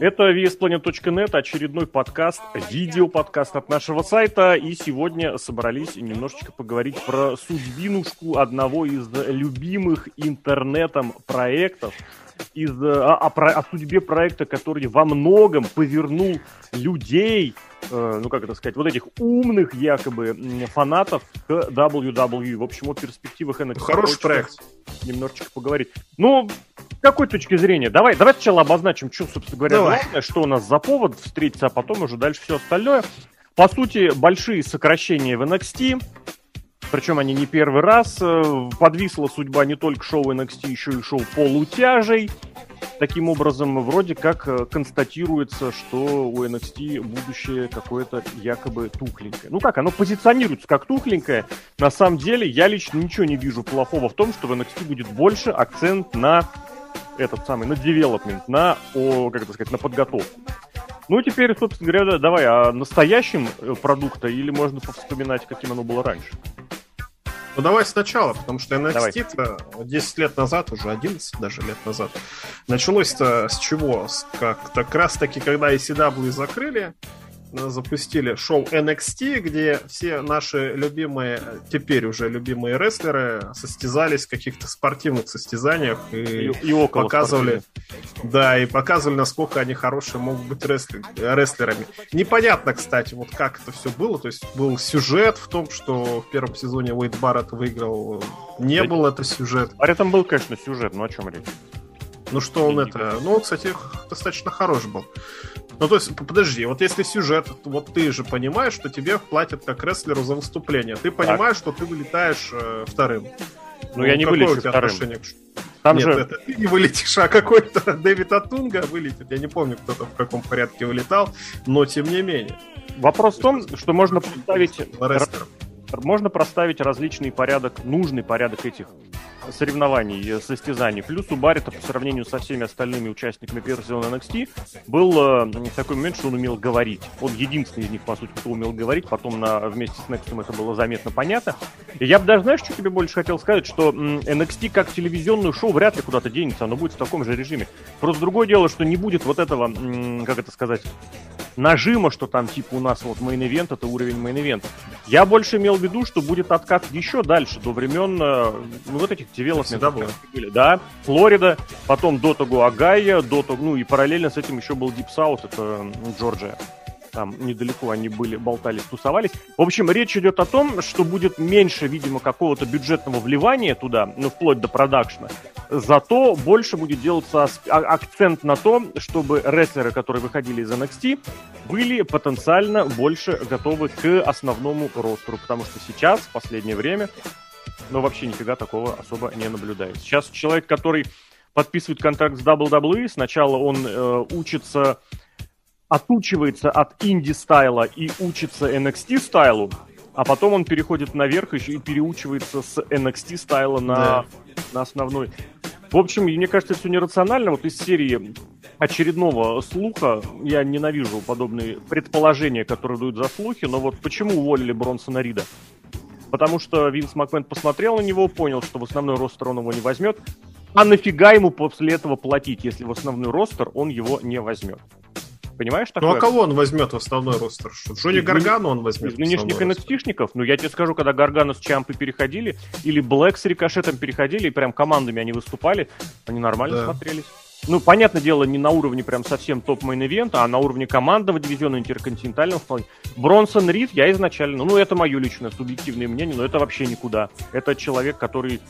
Это VSPlanet.net, очередной подкаст, видеоподкаст от нашего сайта. И сегодня собрались немножечко поговорить про судьбинушку одного из любимых интернетом проектов, из, о, о, о судьбе проекта, который во многом повернул людей, э, ну как это сказать, вот этих умных якобы фанатов к WWE. В общем, о перспективах NXT. Хороший проект. Немножечко поговорить. Ну, с какой точки зрения? Давай, давай сначала обозначим, что, собственно говоря, давай. главное, что у нас за повод встретиться, а потом уже дальше все остальное. По сути, большие сокращения в NXT, причем они не первый раз. Э, подвисла судьба не только шоу NXT, еще и шоу полутяжей. Таким образом, вроде как э, констатируется, что у NXT будущее какое-то якобы тухленькое. Ну как, оно позиционируется как тухленькое. На самом деле, я лично ничего не вижу плохого в том, что в NXT будет больше акцент на этот самый, на development, на, о, как это сказать, на подготовку. Ну, теперь, собственно говоря, давай о настоящем э, продукта или можно повспоминать, каким оно было раньше? Ну давай сначала, потому что NXT 10 лет назад, уже 11 даже лет назад, началось-то с чего? Как, как раз таки, когда ECW закрыли, запустили шоу NXT, где все наши любимые, теперь уже любимые рестлеры состязались в каких-то спортивных состязаниях и, и, и показывали, да, и показывали, насколько они хорошие могут быть рестлер, рестлерами. Непонятно, кстати, вот как это все было, то есть был сюжет в том, что в первом сезоне Уэйд Барретт выиграл, не да, был это сюжет. А там был, конечно, сюжет, но о чем речь? Ну что он это... Ну, кстати, достаточно хорош был. Ну, то есть, подожди, вот если сюжет, вот ты же понимаешь, что тебе платят как рестлеру за выступление. Ты понимаешь, так. что ты вылетаешь э, вторым. Ну, ну я не вылечу вторым. Отношение? Там Нет, же... это ты не вылетишь, а какой-то Дэвид Атунга вылетит. Я не помню, кто там в каком порядке вылетал, но тем не менее. Вопрос в том, что можно поставить... Можно проставить различный порядок, нужный порядок этих соревнований, э, состязаний. Плюс у Баррета по сравнению со всеми остальными участниками первого сезона NXT был э, такой момент, что он умел говорить. Он единственный из них, по сути, кто умел говорить. Потом на, вместе с Nexus это было заметно понятно. И я бы даже, знаешь, что тебе больше хотел сказать, что NXT как телевизионное шоу вряд ли куда-то денется, оно будет в таком же режиме. Просто другое дело, что не будет вот этого, как это сказать, нажима, что там типа у нас вот main event, это уровень main event а. Я больше имел в виду, что будет откат еще дальше, до времен, э, ну, вот этих девелопментов. были. Да, Флорида, потом до того Агая, до того, ну и параллельно с этим еще был Deep South, это Джорджия там недалеко они были, болтались, тусовались. В общем, речь идет о том, что будет меньше, видимо, какого-то бюджетного вливания туда, ну, вплоть до продакшна. Зато больше будет делаться а, акцент на том, чтобы рестлеры, которые выходили из NXT, были потенциально больше готовы к основному ростеру. Потому что сейчас, в последнее время, ну, вообще нифига такого особо не наблюдается. Сейчас человек, который подписывает контракт с WWE, сначала он э, учится отучивается от инди-стайла и учится NXT-стайлу, а потом он переходит наверх еще и переучивается с NXT-стайла на, да. на основной. В общем, мне кажется, это все нерационально. Вот из серии очередного слуха, я ненавижу подобные предположения, которые дают за слухи, но вот почему уволили Бронсона Рида? Потому что Винс Макмен посмотрел на него, понял, что в основной ростер он его не возьмет. А нафига ему после этого платить, если в основной ростер он его не возьмет? Понимаешь такое? Ну а кого он возьмет в основной ростер? Джонни Гаргану он возьмет. Из нынешних nxt Ну, я тебе скажу, когда Гаргану с Чампы переходили, или Блэк с Рикошетом переходили, и прям командами они выступали, они нормально да. смотрелись. Ну, понятное дело, не на уровне прям совсем топ мейн ивента, а на уровне командного дивизиона интерконтинентального вполне. Бронсон Рид я изначально, ну, это мое личное субъективное мнение, но это вообще никуда. Это человек, который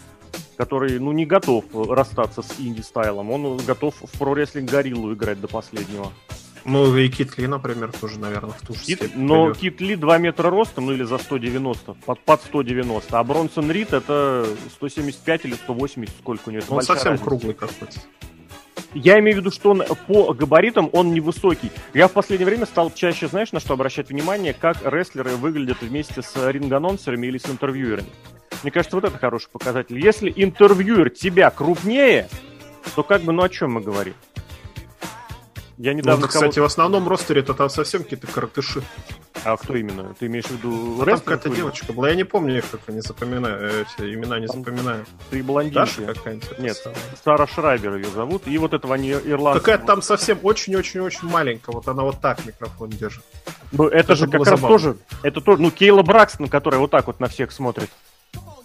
который, ну, не готов расстаться с инди-стайлом. Он готов в про-рестлинг гориллу играть до последнего. Ну, и Кит Ли, например, тоже, наверное, в ту же Кит, Но пойдет. Кит Ли 2 метра ростом, ну или за 190, под, под 190. А Бронсон Рид это 175 или 180, сколько у него. Это он совсем разница. круглый какой-то. Я имею в виду, что он по габаритам он невысокий. Я в последнее время стал чаще, знаешь, на что обращать внимание, как рестлеры выглядят вместе с ринг-анонсерами или с интервьюерами. Мне кажется, вот это хороший показатель. Если интервьюер тебя крупнее, то как бы, ну о чем мы говорим? Я недавно ну, кстати, в основном ростере это там совсем какие-то коротыши. А кто именно? Ты имеешь в виду а Там какая-то девочка была, я не помню их, как не запоминаю, эти имена не там запоминаю. Ты блондинка. какая-нибудь? Нет, Сара Шрайбер ее зовут, и вот этого не ирландского. Какая-то там совсем очень-очень-очень маленькая, вот она вот так микрофон держит. Ну, это, это же как раз забавно. тоже, это тоже, ну, Кейла Бракстон, которая вот так вот на всех смотрит.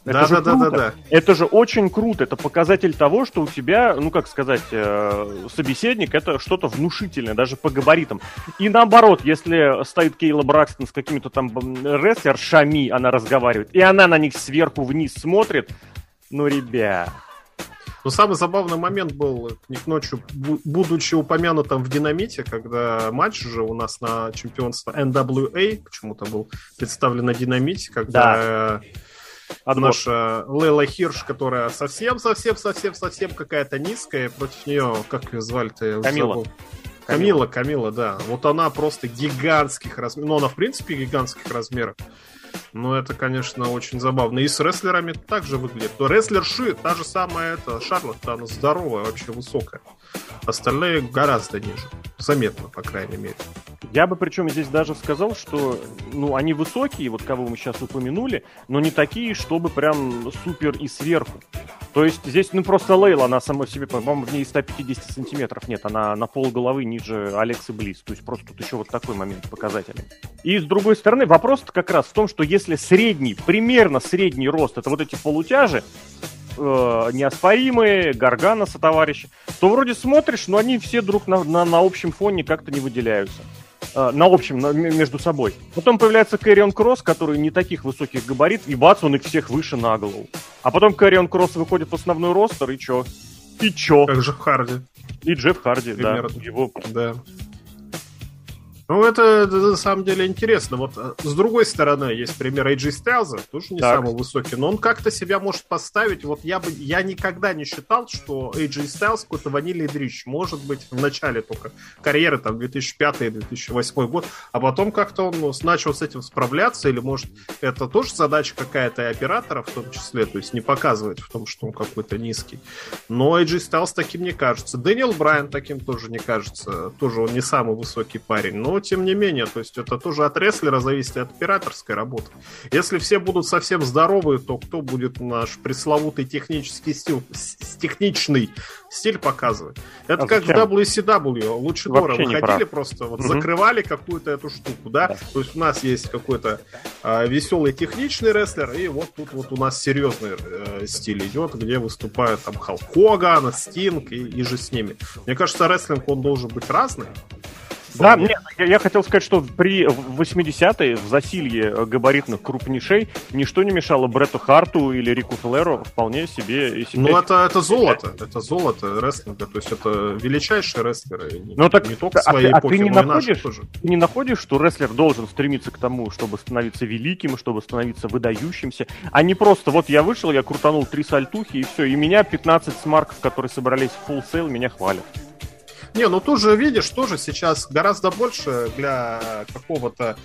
Это да, же да, круто. да, да, да. Это же очень круто. Это показатель того, что у тебя, ну как сказать, э, собеседник это что-то внушительное, даже по габаритам. И наоборот, если стоит Кейла Бракстон с какими-то там рестлершами, она разговаривает, и она на них сверху вниз смотрит, ну, ребят, но самый забавный момент был к них ночью, будучи упомянутым в Динамите, когда матч же у нас на чемпионство NWA почему-то был представлен на Динамите, когда да. Отбор. наша Лейла Хирш, которая совсем-совсем-совсем-совсем какая-то низкая, против нее, как ее звали-то? Камила. Камила, Камила, да. Вот она просто гигантских размеров. Ну, она, в принципе, гигантских размеров. Но это, конечно, очень забавно. И с рестлерами также выглядит. То рестлерши, та же самая это, Шарлотт, она здоровая, вообще высокая. Остальные гораздо ниже. Заметно, по крайней мере. Я бы причем здесь даже сказал, что ну, они высокие, вот кого мы сейчас упомянули, но не такие, чтобы прям супер и сверху. То есть здесь, ну, просто Лейла, она сама себе, по-моему, в ней 150 сантиметров нет, она на пол головы ниже Алексы Близ. То есть просто тут еще вот такой момент показательный. И с другой стороны, вопрос как раз в том, что если средний, примерно средний рост, это вот эти полутяжи, э, неоспоримые, Гаргана со товарищи, то вроде смотришь, но они все друг на, на, на общем фоне как-то не выделяются. Э, на общем, на, между собой. Потом появляется Кэрион Кросс, который не таких высоких габарит, и бац, он их всех выше на голову. А потом Кэрион Кросс выходит в основной ростер, и чё? И чё? Как Джефф Харди. И Джефф Харди, Примерно. да. Его... Да. Ну, это, на самом деле интересно. Вот э, с другой стороны, есть пример AJ Styles, тоже не так. самый высокий, но он как-то себя может поставить. Вот я бы я никогда не считал, что AJ Styles какой-то ванильный дрищ. Может быть, в начале только карьеры, там, 2005-2008 год, а потом как-то он ну, начал с этим справляться, или, может, это тоже задача какая-то оператора в том числе, то есть не показывать в том, что он какой-то низкий. Но AJ Styles таким не кажется. Дэниел Брайан таким тоже не кажется. Тоже он не самый высокий парень, но тем не менее, то есть это тоже от рестлера зависит от операторской работы. Если все будут совсем здоровые, то кто будет наш пресловутый технический стиль, техничный стиль показывать? Это а как зачем? в WCW, лучше Дора выходили просто, вот угу. закрывали какую-то эту штуку, да? да? То есть у нас есть какой-то э, веселый техничный рестлер, и вот тут вот у нас серьезный э, стиль идет, где выступают там Халк Хоган, Стинг и, и же с ними. Мне кажется, рестлинг он должен быть разный. Да, нет, я, я хотел сказать, что при 80-е в засилье габаритных крупнейшей ничто не мешало Бретту Харту или Рику Флеру вполне себе... Ну, это, это золото, это золото рестлинга, то есть это величайшие рестлеры. Ну, так, не только а своей а, эпохи, а ты не находишь, тоже. Ты не находишь, что рестлер должен стремиться к тому, чтобы становиться великим, чтобы становиться выдающимся, а не просто вот я вышел, я крутанул три сальтухи и все, и меня 15 смарков, которые собрались в full sale, меня хвалят. Не, ну тут же видишь, тоже сейчас гораздо больше для какого-то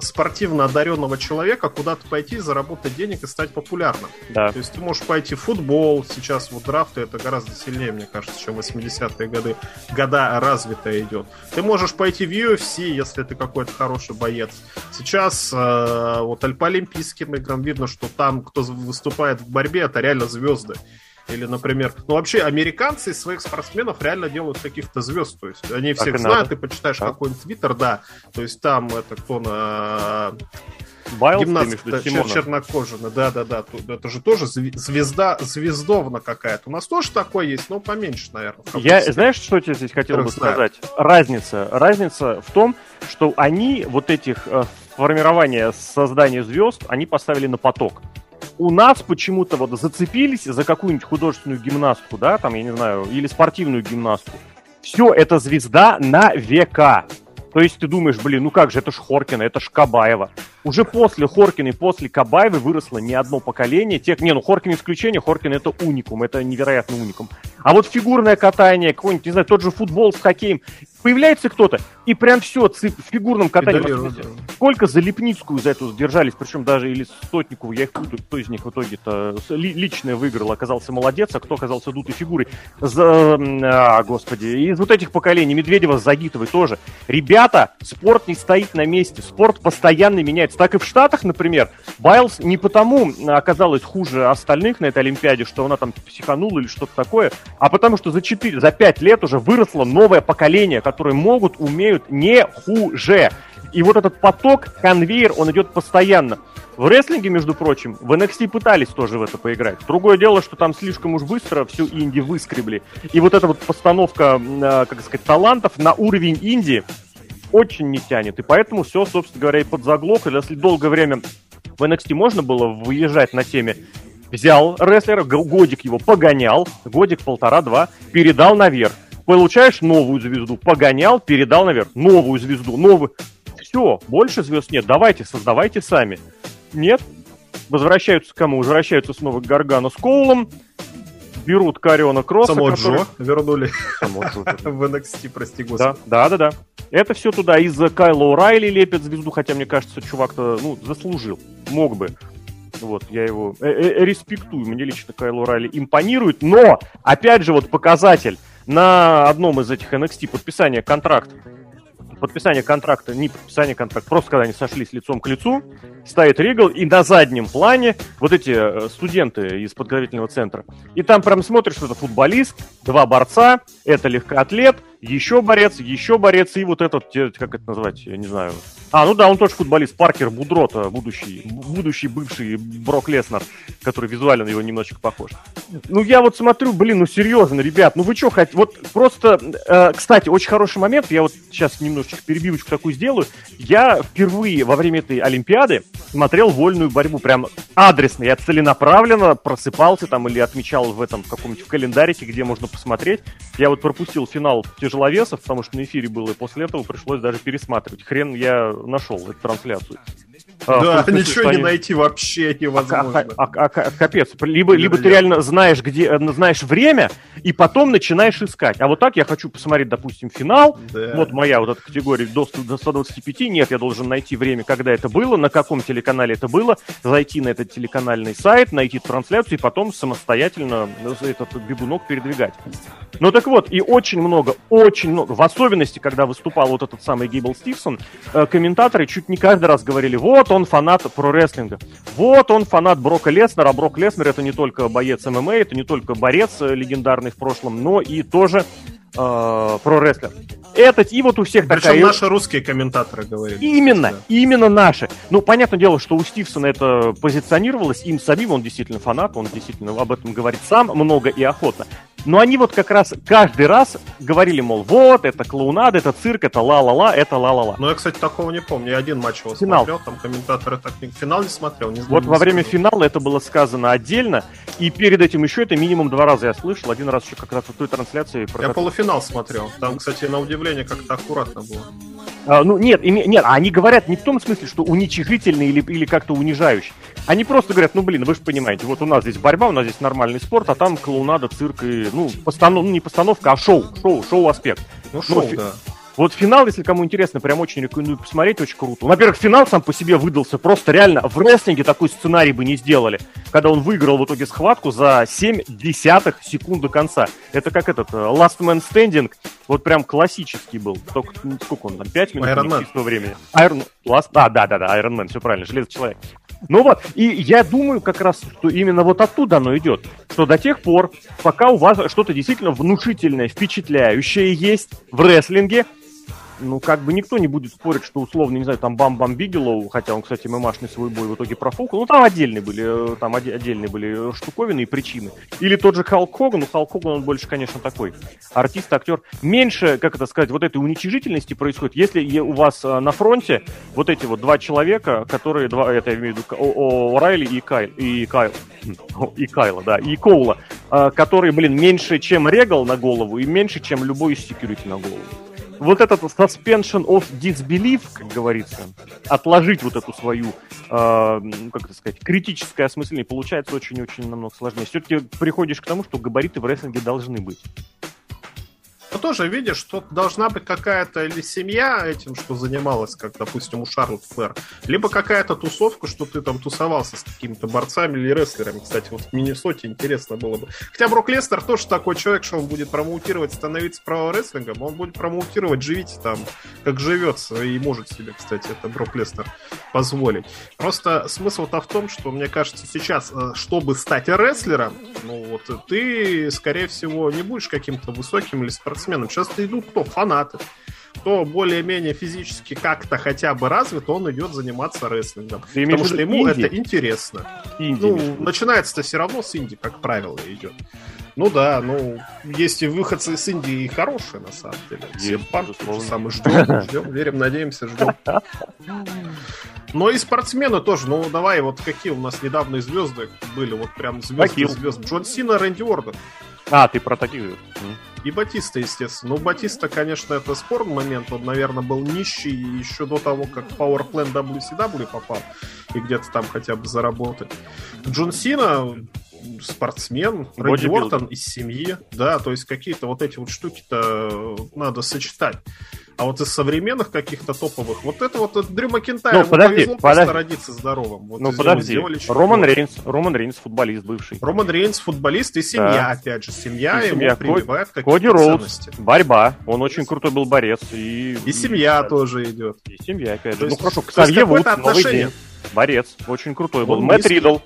спортивно одаренного человека куда-то пойти, заработать денег и стать популярным. Да. То есть ты можешь пойти в футбол, сейчас вот драфты это гораздо сильнее, мне кажется, чем 80-е годы, года развитая идет. Ты можешь пойти в UFC, если ты какой-то хороший боец. Сейчас э, вот по Олимпийским играм видно, что там, кто выступает в борьбе, это реально звезды. Или, например, ну вообще американцы из своих спортсменов реально делают каких-то звезд. То есть они всех знают, ты почитаешь так. какой-нибудь твиттер, да. То есть там это кто на Байлз, гимнастка чер- чернокожина, да-да-да, это же тоже звезда, звездовна какая-то. У нас тоже такое есть, но поменьше, наверное. Я, знаешь, что тебе здесь хотел бы сказать? Разница. Разница в том, что они вот этих э, формирования создания звезд, они поставили на поток у нас почему-то вот зацепились за какую-нибудь художественную гимнастку, да, там, я не знаю, или спортивную гимнастку. Все, это звезда на века. То есть ты думаешь, блин, ну как же, это ж Хоркина, это ж Кабаева. Уже после Хоркина и после Кабаевой выросло не одно поколение тех... Не, ну Хоркин исключение, Хоркин это уникум, это невероятный уникум. А вот фигурное катание, какой-нибудь, не знаю, тот же футбол с хоккеем, Появляется кто-то, и прям все, в фигурном катании. Сколько за Лепницкую за это держались, причем даже или Сотникову, я их путаю, кто из них в итоге-то личное выиграл, оказался молодец, а кто оказался дутой фигурой. За, а, господи, из вот этих поколений, Медведева Загитовой тоже. Ребята, спорт не стоит на месте, спорт постоянно меняется. Так и в Штатах, например, Байлз не потому оказалась хуже остальных на этой Олимпиаде, что она там психанула или что-то такое, а потому что за 4, за 5 лет уже выросло новое поколение, которые могут, умеют не хуже. И вот этот поток, конвейер, он идет постоянно. В рестлинге, между прочим, в NXT пытались тоже в это поиграть. Другое дело, что там слишком уж быстро всю инди выскребли. И вот эта вот постановка, э, как сказать, талантов на уровень инди очень не тянет. И поэтому все, собственно говоря, и подзаглохло. Если долгое время в NXT можно было выезжать на теме взял рестлера, годик его погонял, годик, полтора, два, передал наверх получаешь новую звезду, погонял, передал наверх, новую звезду, новую. Все, больше звезд нет, давайте, создавайте сами. Нет, возвращаются к кому? Возвращаются снова к Гаргану с Коулом, берут Кариона Кросса. Само который... Джо вернули Само в NXT, прости господи. Да, да, да, да. Это все туда из-за Кайла Урайли лепят звезду, хотя мне кажется, чувак-то, ну, заслужил. Мог бы. Вот, я его э -э респектую. Мне лично Кайл Урайли импонирует. Но, опять же, вот показатель на одном из этих NXT подписания контракта, подписание контракта, не подписание контракта, просто когда они сошлись лицом к лицу, стоит Ригл, и на заднем плане вот эти э, студенты из подготовительного центра. И там прям смотришь, что это футболист, два борца, это легкоатлет, еще борец, еще борец, и вот этот, как это назвать, я не знаю. А, ну да, он тоже футболист, Паркер Будрота, будущий, будущий бывший Брок Леснер, который визуально на него немножечко похож. Ну, я вот смотрю, блин, ну серьезно, ребят, ну вы что хотите, вот просто, э, кстати, очень хороший момент, я вот сейчас немножечко перебивочку такую сделаю. Я впервые во время этой Олимпиады смотрел вольную борьбу, прям адресно, я целенаправленно просыпался там или отмечал в этом каком-нибудь календарике, где можно посмотреть. Я вот пропустил финал тяжеловесов, потому что на эфире было, и после этого пришлось даже пересматривать. Хрен я нашел эту трансляцию. А, да, смысле, ничего не найти вообще невозможно. А, а, а, а, капец. Либо, либо ты реально знаешь, где, э, знаешь время, и потом начинаешь искать. А вот так я хочу посмотреть, допустим, финал. Да. Вот моя вот эта категория до, до 125. Нет, я должен найти время, когда это было, на каком телеканале это было, зайти на этот телеканальный сайт, найти трансляцию и потом самостоятельно этот бегунок передвигать. Ну так вот, и очень много, очень много, в особенности, когда выступал вот этот самый Гейбл Стивсон, э, комментаторы чуть не каждый раз говорили, вот он фанат про-рестлинга, вот он фанат Брока Леснера, Брок Леснер это не только боец ММА, это не только борец э, легендарный в прошлом, но и тоже э, про-рестлер. Это и вот у всех Причем такая... Наши русские комментаторы говорили. Именно, да. именно наши. Ну, понятное дело, что у Стивсона это позиционировалось им самим, он действительно фанат, он действительно об этом говорит сам много и охотно. Но они вот как раз каждый раз говорили, мол, вот, это клоунада, это цирк, это ла-ла-ла, это ла-ла-ла. Ну, я, кстати, такого не помню. Я один матч его Финал. смотрел, там комментаторы так. Финал не смотрел, не знаю. Вот не во время финала это было сказано отдельно, и перед этим еще это минимум два раза я слышал. Один раз еще как раз в той трансляции. Я полуфинал смотрел. Там, кстати, на удивление как-то аккуратно было. А, ну, нет, име, нет, они говорят не в том смысле, что уничижительный или, или как-то унижающий. Они просто говорят, ну, блин, вы же понимаете, вот у нас здесь борьба, у нас здесь нормальный спорт, а там клоунада, цирк и, ну, постанов, ну, не постановка, а шоу, шоу, шоу-аспект. Ну, шоу, ну, да. Вот финал, если кому интересно, прям очень рекомендую посмотреть, очень круто. Во-первых, финал сам по себе выдался просто реально. В рестлинге такой сценарий бы не сделали, когда он выиграл в итоге схватку за 7 десятых секунд до конца. Это как этот э, Last Man Standing, вот прям классический был. Только сколько он там, 5 минут Iron Man. времени. Iron Last... А, да, да, да, Iron Man, все правильно, Железный человек. Ну вот, и я думаю как раз, что именно вот оттуда оно идет. Что до тех пор, пока у вас что-то действительно внушительное, впечатляющее есть в рестлинге, ну, как бы никто не будет спорить, что условно, не знаю, там Бам-Бам Бигелоу, хотя он, кстати, мемашный свой бой в итоге профукал, ну, там отдельные были, э, там отдельные были штуковины и причины. Или тот же Халк Хоган, ну, Халк Хоган, он больше, конечно, такой артист, актер. Меньше, как это сказать, вот этой уничижительности происходит, если у вас э, на фронте вот эти вот два человека, которые, два, это я имею в виду, О, Райли и Кайл, и Кайл, и Кайла, да, и Коула, э, которые, блин, меньше, чем Регал на голову и меньше, чем любой из секьюрити на голову вот этот suspension of disbelief, как говорится, отложить вот эту свою, э, как это сказать, критическое осмысление, получается очень-очень намного сложнее. Все-таки приходишь к тому, что габариты в рестлинге должны быть. Но тоже видишь, что должна быть какая-то или семья этим, что занималась, как, допустим, у Шарлотт Флэр, либо какая-то тусовка, что ты там тусовался с какими-то борцами или рестлерами. Кстати, вот в Миннесоте интересно было бы. Хотя Брок Лестер тоже такой человек, что он будет промоутировать, становиться право-рестлингом, он будет промоутировать, живите там, как живется, и может себе, кстати, это Брок Лестер позволить. Просто смысл-то в том, что, мне кажется, сейчас, э, чтобы стать рестлером, ну вот ты, скорее всего, не будешь каким-то высоким или спортсменом. Сейчас идут кто? Фанаты. Кто более-менее физически как-то хотя бы развит, он идет заниматься рестлингом. Ты потому что ему инди? это интересно. Инди, ну, начинается-то все равно с инди, как правило, идет. Ну да, ну, есть и выходцы из Индии хорошие, на самом деле. Все панк, самый ждем, ждем, верим, надеемся, ждем. Но и спортсмены тоже. Ну, давай, вот какие у нас недавние звезды были, вот прям звезды, звезды. Джон Сина, Рэнди Орден. А, ты про таких. И Батиста, естественно. Ну, Батиста, конечно, это спорный момент. Он, наверное, был нищий еще до того, как в Powerplan WCW попал. И где-то там хотя бы заработать. Джон Сина спортсмен, Рэнди Уортон из семьи. Да, то есть какие-то вот эти вот штуки-то надо сочетать. А вот из современных каких-то топовых, вот это вот Дрю Макентайр, ну, подожди, повезло подожди. родиться здоровым. Вот ну, подожди, Роман Рейнс, Роман Рейнс, футболист бывший. Роман Рейнс, футболист и семья, да. опять же. Семья и ему семья. прививает какие-то Коди Роудс, борьба. Он очень крутой был борец. И, и семья и, тоже идет. И семья, опять же. Ну, хорошо, Ксавье Вудс, новый день. Борец, очень крутой был. Мэтт Ридл,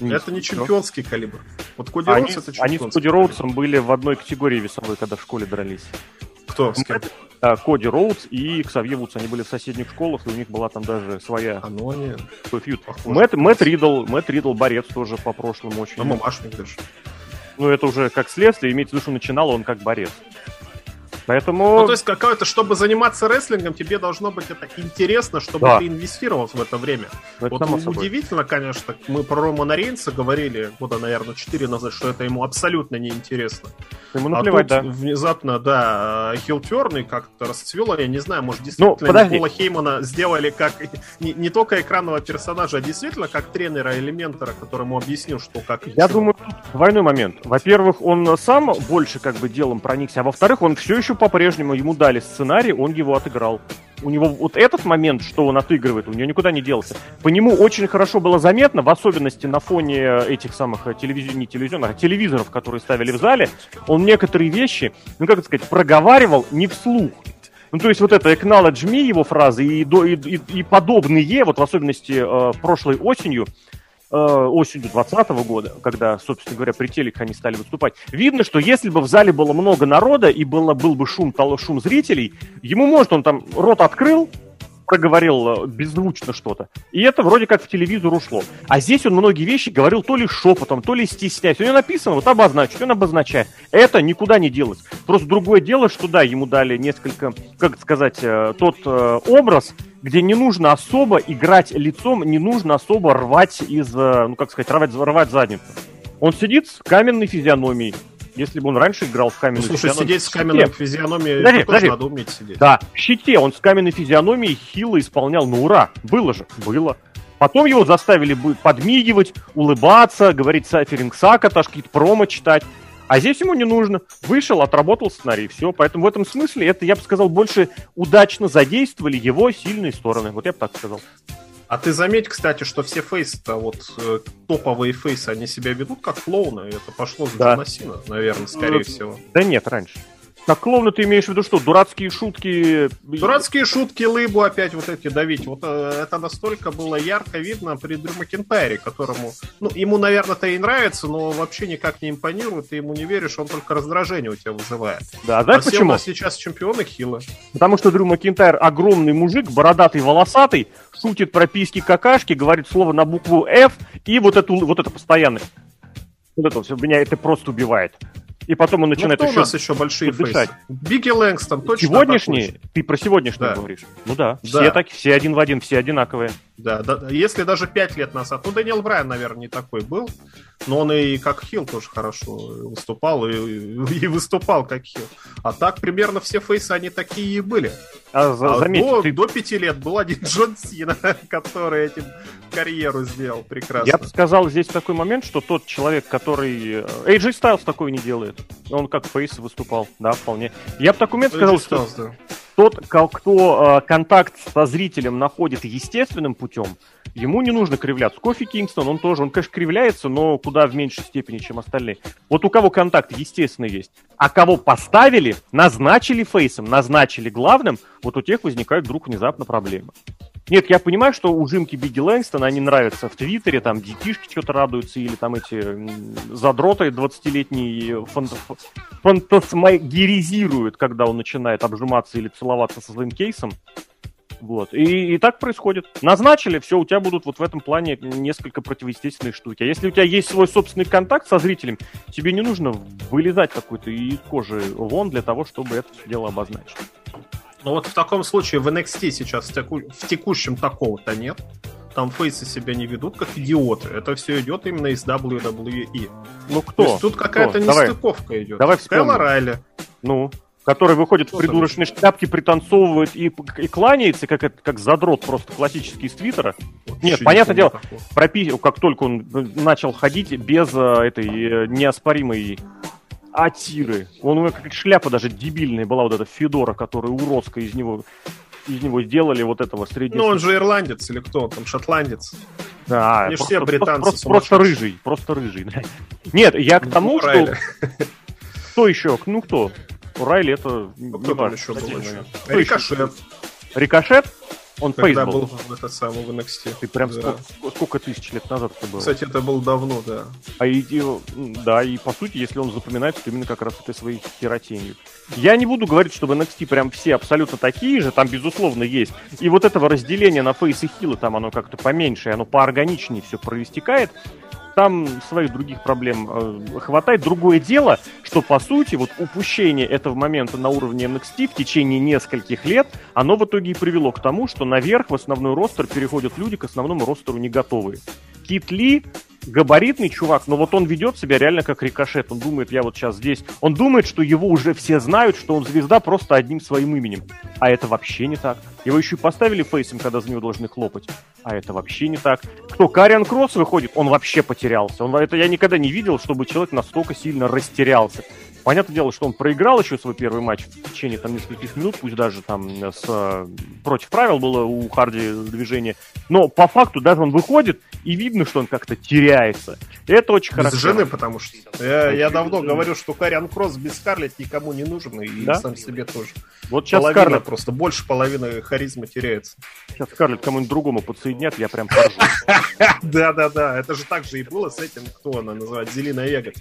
это не чемпионский калибр. Вот Коди они, Роудс это чемпионский. Они с Коди Роудсом были в одной категории весовой, когда в школе дрались. Кто? С кем? Коди Роудс и Ксавье Вудс. Они были в соседних школах, и у них была там даже своя... А ну они... фьюд. Мэтт, Мэтт Ридл, Мэтт Ридл борец тоже по прошлому очень. А мамашник даже. Ну, это уже как следствие, имеется в виду, что начинал он как борец. Поэтому... Ну, то есть, какое-то, чтобы заниматься рестлингом, тебе должно быть это интересно, чтобы да. ты инвестировал в это время. Ну, это вот удивительно, собой. конечно, мы про Романа Рейнса говорили года, наверное, 4 назад, что это ему абсолютно неинтересно. Ему наплевать, а тут да. внезапно, да, хилтерн и как-то расцвело, я не знаю, может, действительно ну, Никола Хеймана сделали как не, не только экранного персонажа, а действительно как тренера элементора, которому объяснил, что как Я думаю, двойной момент. Во-первых, он сам больше как бы делом проникся, а во-вторых, он все еще по-прежнему, ему дали сценарий, он его отыграл у него вот этот момент, что он отыгрывает, у него никуда не делся. По нему очень хорошо было заметно, в особенности на фоне этих самых э, телевизионных, не телевизионных, а телевизоров, которые ставили в зале, он некоторые вещи, ну как сказать, проговаривал не вслух. Ну, то есть вот это acknowledge me, его фразы, и, и, и, и подобные, вот в особенности э, прошлой осенью, осенью 2020 года, когда, собственно говоря, при телеках они стали выступать, видно, что если бы в зале было много народа и было, был бы шум, шум зрителей, ему, может, он там рот открыл, проговорил э, беззвучно что-то. И это вроде как в телевизор ушло. А здесь он многие вещи говорил то ли шепотом, то ли стесняясь. У него написано, вот обозначить, он обозначает. Это никуда не делось. Просто другое дело, что да, ему дали несколько, как сказать, э, тот образ, где не нужно особо играть лицом, не нужно особо рвать из, э, ну как сказать, рвать, рвать задницу. Он сидит с каменной физиономией. Если бы он раньше играл в каменной ну, слушай, сидеть с каменной физиономией, подожди, это подожди. надо уметь сидеть. Да, в щите он с каменной физиономией хило исполнял, ну ура, было же, было. Потом его заставили подмигивать, улыбаться, говорить сайферинг сака, какие-то промо читать. А здесь ему не нужно. Вышел, отработал сценарий, все. Поэтому в этом смысле это, я бы сказал, больше удачно задействовали его сильные стороны. Вот я бы так сказал. А ты заметь, кстати, что все фейсы-то, вот э, топовые фейсы, они себя ведут как клоуны. Это пошло с да. Джона наверное, скорее ну, всего. Да нет, раньше. На клоуна ты имеешь в виду что? Дурацкие шутки? Дурацкие шутки лыбу опять вот эти давить. Вот э, это настолько было ярко видно при Дрю Макентайре, которому, ну, ему, наверное-то и нравится, но вообще никак не импонирует, ты ему не веришь, он только раздражение у тебя вызывает. Да, знаешь а почему? у нас сейчас чемпионы Хила. Потому что Дрю Макентайр огромный мужик, бородатый, волосатый, шутит про письки какашки, говорит слово на букву F, и вот, эту, вот это постоянно. Вот это все меня это просто убивает. И потом он начинает ну, еще... у нас еще большие дышать. Бигги Лэнгстон точно Сегодняшние? Ты про сегодняшние да. говоришь? Ну да, да. Все, так, все один в один, все одинаковые. Да, да, если даже пять лет назад, ну, Дэниел Брайан, наверное, не такой был, но он и как heel тоже хорошо выступал, и, и выступал как heel. А так примерно все face ы, они такие и были. А, а заметь, до, ты... до пяти лет был один Джон Сина, который этим карьеру сделал прекрасно. Я бы сказал здесь такой момент, что тот человек, который... AJ Styles такой не делает. Он как face выступал, да, вполне. Я бы такой момент сказал, что... Styles, да тот, кто э, контакт со зрителем находит естественным путем, ему не нужно кривляться. Кофи Кингстон, он тоже, он, конечно, кривляется, но куда в меньшей степени, чем остальные. Вот у кого контакт, естественно, есть. А кого поставили, назначили фейсом, назначили главным, вот у тех возникают вдруг внезапно проблемы. Нет, я понимаю, что ужимки Бигги Лэнгстона, они нравятся в Твиттере, там детишки что-то радуются, или там эти задроты 20-летние фанта фантасмагеризируют, когда он начинает обжиматься или целоваться со своим кейсом. Вот. И, и так происходит. Назначили, все, у тебя будут вот в этом плане несколько противоестественные штуки. А если у тебя есть свой собственный контакт со зрителем, тебе не нужно вылезать какой-то из кожи вон для того, чтобы это дело обозначить. Ну вот в таком случае в NXT сейчас в, теку... в текущем такого-то нет. Там фейсы себя не ведут как идиоты. Это все идет именно из WWE. Ну кто? То есть тут какая-то нестыковка идет. Давай вспомним. Кайла Райли. Ну, который выходит кто в придурочной шляпке, пританцовывает и, и кланяется, как, как задрот просто классический из Твиттера. Вообще Нет, понятное дело, пропи... как только он начал ходить без э, этой э, неоспоримой Атиры. Он у меня как шляпа даже дебильная была, вот эта Федора, которая уродская из него из него сделали вот этого среднего. Ну, он же ирландец или кто? Там шотландец. Да, Они просто, все британцы просто, просто рыжий, просто рыжий. Нет, я к тому, что... Кто еще? Ну, кто? Райли это... Ну, кто там еще был? Рикошет. Рикошет? Он Когда был в этот самый в NXT. Ты прям да. сколько, сколько тысяч лет назад это было? Кстати, это было давно, да. А и, да, и по сути, если он запоминается, то именно как раз этой своей херотенью. Я не буду говорить, что в NXT прям все абсолютно такие же, там безусловно есть. И вот этого разделения на фейс и хилы, там оно как-то поменьше, оно поорганичнее все проистекает там своих других проблем э, хватает. Другое дело, что по сути вот упущение этого момента на уровне NXT в течение нескольких лет, оно в итоге и привело к тому, что наверх в основной ростер переходят люди к основному ростеру не готовые. Кит Ли габаритный чувак, но вот он ведет себя реально как рикошет. Он думает, я вот сейчас здесь. Он думает, что его уже все знают, что он звезда просто одним своим именем. А это вообще не так. Его еще и поставили фейсом, когда за него должны хлопать. А это вообще не так. Кто? Кариан Кросс выходит? Он вообще потерялся. Он, это я никогда не видел, чтобы человек настолько сильно растерялся. Понятное дело, что он проиграл еще свой первый матч в течение там нескольких минут, пусть даже там с против правил было у Харди движение, но по факту даже он выходит и видно, что он как-то теряется. это очень без хорошо. жены, потому что я, я давно говорю, что Кариан Кросс без Скарлетт никому не нужен и да? сам себе тоже. Вот сейчас половина Скарлетт... просто больше половины харизмы теряется. Сейчас Скарлетт кому-нибудь другому подсоединят, я прям поржу. Да-да-да, это же так же и было с этим, кто она называет, Зелина Эго.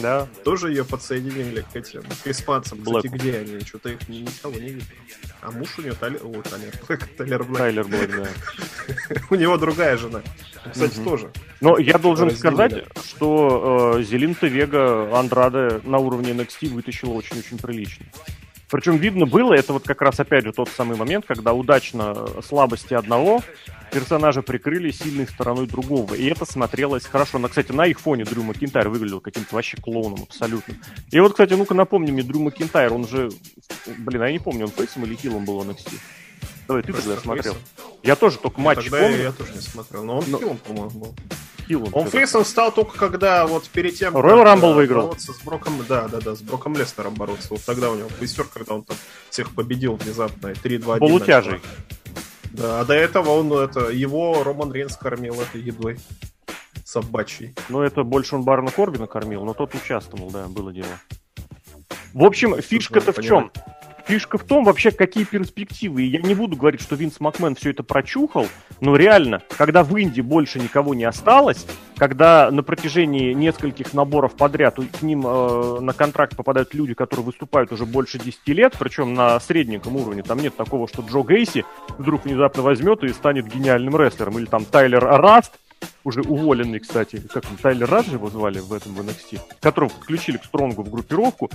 Да. Тоже ее подсоединили к этим, к испанцам. Кстати, где они? Что-то их никого не видно. А муж у нее Тайлер... О, Тайлер. Тайлер Блэк. Тайлер Блэк, да. У него другая жена. Кстати, тоже. Но я должен сказать, что э, Зелинта Вега Андраде на уровне NXT вытащила очень-очень прилично. Причем видно было, это вот как раз опять же тот самый момент, когда удачно слабости одного персонажа прикрыли сильной стороной другого. И это смотрелось хорошо. Но, кстати, на их фоне Дрю Макинтайр выглядел каким-то вообще клоуном абсолютно. И вот, кстати, ну-ка напомни мне, Дрю Макинтайр, он же... Блин, а я не помню, он фейсом или хилом был NXT. Давай, ты тогда смотрел. Я тоже только матч Тогда помню. Я, я тоже не смотрел, но он но... хилом, по-моему, был. Хилом. Он фейсом стал только когда вот перед тем... Royal Rumble выиграл. С Броком, да, да, да, с Броком Лестером бороться. Вот тогда у него face turn, когда он там всех победил внезапно. 3-2-1. Полутяжий. Да, а до этого он, это, его Роман Рейнс кормил этой едой собачьей. Ну, это больше он Барна Корбина кормил, но тот участвовал, да, было дело. В общем, фишка-то в чем? Фишка в том вообще, какие перспективы. И я не буду говорить, что Винс Макмен все это прочухал, но реально, когда в Индии больше никого не осталось, когда на протяжении нескольких наборов подряд к ним э, на контракт попадают люди, которые выступают уже больше 10 лет, причем на средненьком уровне, там нет такого, что Джо Гейси вдруг внезапно возьмет и станет гениальным рестлером, или там Тайлер Раст, уже уволенный, кстати, как он, Тайлер Раст же его звали в этом в NXT, которого подключили к Стронгу в группировку,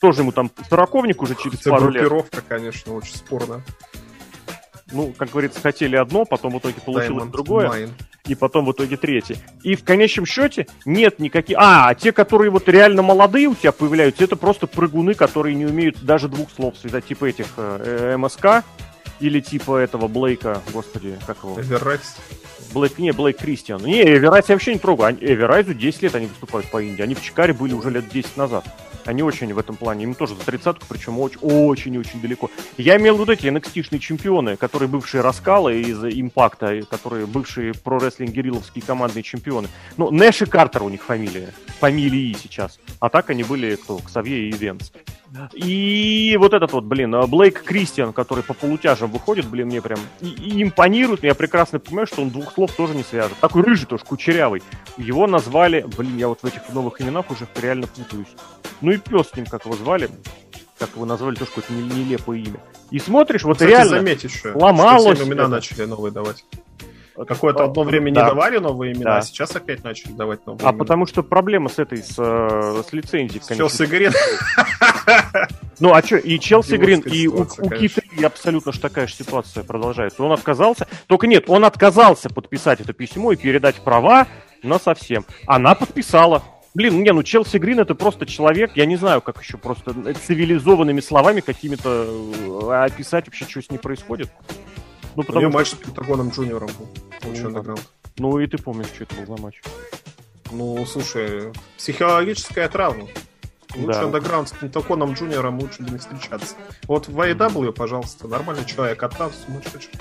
тоже ему там сороковник уже через Хотя пару лет. конечно, очень спорно. Ну, как говорится, хотели одно, потом в итоге получилось Diamond другое. Mine. И потом в итоге третье. И в конечном счете нет никаких... А, те, которые вот реально молодые у тебя появляются, это просто прыгуны, которые не умеют даже двух слов связать, типа этих э, э МСК или типа этого Блейка, господи, как его? Эверрайс. Блэк, не, Блейк Кристиан. Не, Эверрайс я вообще не трогаю. Эверрайзу 10 лет они выступают по инди. Они в Чикаре были уже лет 10 назад. Они очень в этом плане, им тоже за тридцатку, причем очень-очень очень Я имел вот эти NXT-шные чемпионы, которые бывшие Раскалы из Импакта, которые бывшие Pro Wrestling Guerrilla вские командные чемпионы. Ну, Нэш и Картер у них фамилия, фамилии сейчас. А так они были кто? Ксавье и Вентц. И вот этот вот, блин, а, Блейк Кристиан, который по полутяжам выходит, блин, мне прям и, и импонирует. Я прекрасно понимаю, что он двух слов тоже не свяжет. Такой рыжий тоже, кучерявый. Его назвали, блин, я вот в этих новых именах уже реально путаюсь. Ну и пес с ним, как его звали, как его назвали, тоже какое-то нелепое имя. И смотришь, вот Кстати, реально заметишь, ломалось. Что имена начали новые давать. Какое-то одно время да. не давали новые имена, да. а сейчас опять начали давать новые А имена. потому что проблема с этой, с, э, с лицензией, конечно. Челси Грин. Ну, а что, и Челси Грин, и у, у абсолютно же такая же ситуация продолжается. Он отказался, только нет, он отказался подписать это письмо и передать права на совсем. Она подписала. Блин, не, ну Челси Грин это просто человек, я не знаю, как еще просто цивилизованными словами какими-то э, описать вообще, что с ней происходит. Ну, потому У нее что... матч с Пентагоном Джуниором был. Ну, ну и ты помнишь, что это был за матч. Ну, слушай, психологическая травма. Лучше да. андеграунд с Пентаконом Джуниором лучше не встречаться. Вот в AEW, пожалуйста, нормальный человек, а там сумасшедший.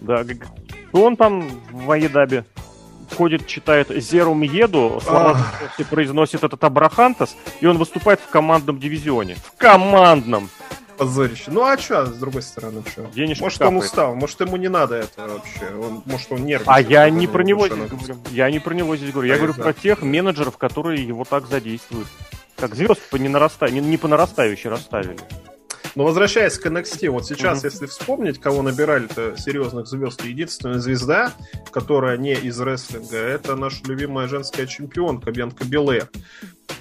Да, ну он там в AEW ходит, читает Зерум Еду, и произносит этот Абрахантас, и он выступает в командном дивизионе. В командном! Позорище. Ну а что, с другой стороны, что? Денежка может, капает. он устал, может, ему не надо это вообще. Он, может, он нервничает. А я не про него здесь говорю. Я не про него здесь говорю. Я говорю про тех менеджеров, которые его так задействуют. Как звезд по не, нараста... не, не по нарастающей расставили. Но возвращаясь к NXT, вот сейчас, mm-hmm. если вспомнить, кого набирали-то серьезных звезд, единственная звезда, которая не из рестлинга, это наша любимая женская чемпионка Бенка Белэр.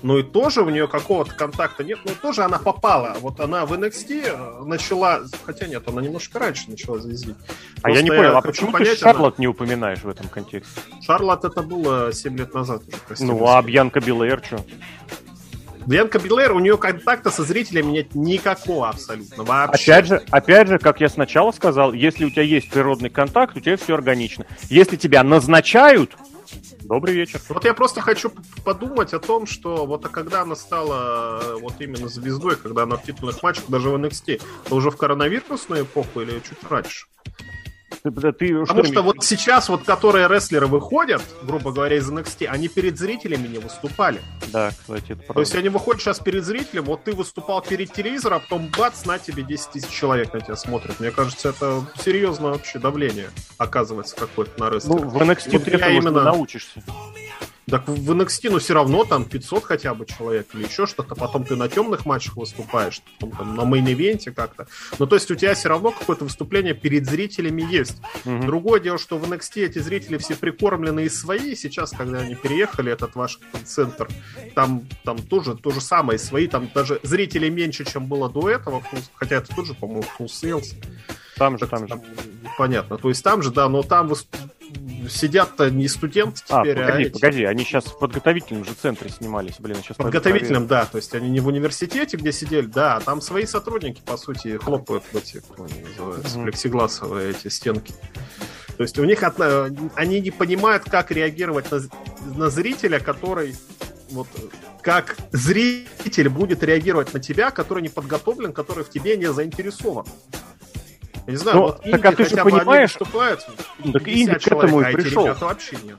Ну и тоже у нее какого-то контакта нет, но тоже она попала. Вот она в NXT э, начала, хотя нет, она немножко раньше начала звездить. А Просто я не понял, а почему понять, ты Шарлот она... не упоминаешь в этом контексте? Шарлот это было 7 лет назад уже, прости. Ну, а Бьянка Белэр что? Бьянка Белэр, у нее контакта со зрителями нет никакого абсолютно вообще. Опять же, опять же, как я сначала сказал, если у тебя есть природный контакт, у тебя все органично. Если тебя назначают, Добрый вечер. Вот я просто хочу подумать о том, что вот а когда она стала э, вот именно звездой, когда она в титульных матчах, даже в NXT, то уже в коронавирусную эпоху или чуть раньше? Ты, ты, Потому что, что вот сейчас вот которые рестлеры выходят, грубо говоря, из NXT, они перед зрителями не выступали. Да, кстати, это правда. То есть они выходят сейчас перед зрителем, вот ты выступал перед телевизором, а потом бац, на тебе 10 тысяч человек на тебя смотрят. Мне кажется, это серьезное вообще давление оказывается какое-то на рестлера. Ну, в NXT вот ты этому именно... научишься. Так в NXT, ну, все равно там 500 хотя бы человек или еще что-то, потом ты на темных матчах выступаешь, потом, там, на Main Event е как-то. Ну, то есть у тебя все равно какое-то выступление перед зрителями есть. Mm-hmm. Другое дело, что в NXT эти зрители все прикормлены и свои, сейчас, когда они переехали, этот ваш центр, там, там тоже то же самое, свои, там даже зрителей меньше, чем было до этого, хотя это тоже, по-моему, Full Sales. Там же, там, там же. Понятно. То есть там же, да, но там сидят-то не студенты а, теперь, а, погоди, а эти... погоди, они сейчас в подготовительном же центре снимались, блин, сейчас... В подготовительном, да, то есть они не в университете, где сидели, да, а там свои сотрудники, по сути, хлопают в эти, как они называются, mm-hmm. плексигласовые эти стенки. То есть у них одна, они не понимают, как реагировать на, на зрителя, который вот как зритель будет реагировать на тебя, который не подготовлен, который в тебе не заинтересован. Я не знаю, Но, вот так а ты же понимаешь, выступают, так Инди к этому и а пришел. вообще нет.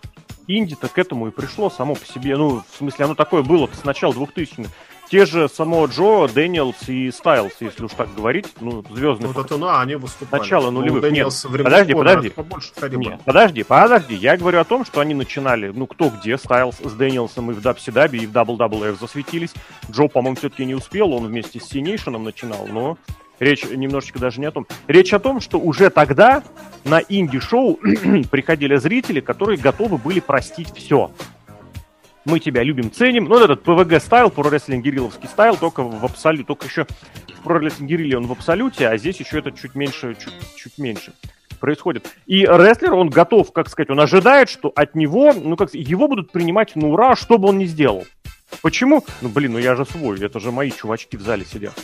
Инди-то к этому и пришло само по себе. Ну, в смысле, оно такое было с начала 2000-х. Те же Самоа Джо, Дэниелс и Стайлс, если уж так говорить, ну, звездные. Вот это, ну, они выступали. Начало ну, нулевых. Ну, Нет, подожди, подожди. Нет, подожди, подожди. Я говорю о том, что они начинали, ну, кто где, Стайлс с Дэниелсом и в WCW, и в Дабл WWF засветились. Джо, по-моему, все-таки не успел, он вместе с Cenation ом начинал, но Речь немножечко даже не о том. Речь о том, что уже тогда на инди-шоу приходили зрители, которые готовы были простить все. Мы тебя любим, ценим. Ну, вот этот PWG style, Pro Wrestling Guerrilla вский style, только в абсолют, только еще в пролетингериле, он в абсолюте, а здесь еще это чуть меньше, чуть, чуть меньше происходит. И рестлер, он готов, как сказать, он ожидает, что от него, ну как его будут принимать на ура, что бы он ни сделал. Почему? Ну блин, ну я же свой, это же мои чувачки в зале сидят.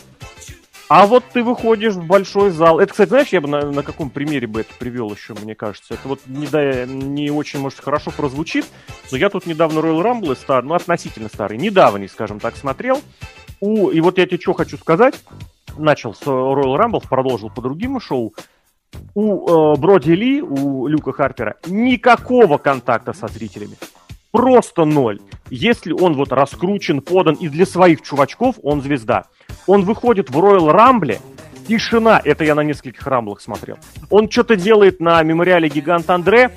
А вот ты выходишь в большой зал. Это, кстати, знаешь, я бы на, на каком примере бы это привел еще, мне кажется. Это вот не, да, не очень, может, хорошо прозвучит, но я тут недавно Royal Rumble старый, ну, относительно старый, недавний, скажем так, смотрел. У, и вот я тебе что хочу сказать. Начал с Royal Rumble, продолжил по другим шоу. У э, Броди Ли, у Люка Харпера никакого контакта со зрителями. Просто ноль. Если он вот раскручен, подан и для своих чувачков, он звезда. Он выходит в Royal Rumble, тишина, это я на нескольких рамблах смотрел. Он что-то делает на мемориале Гигант Андре,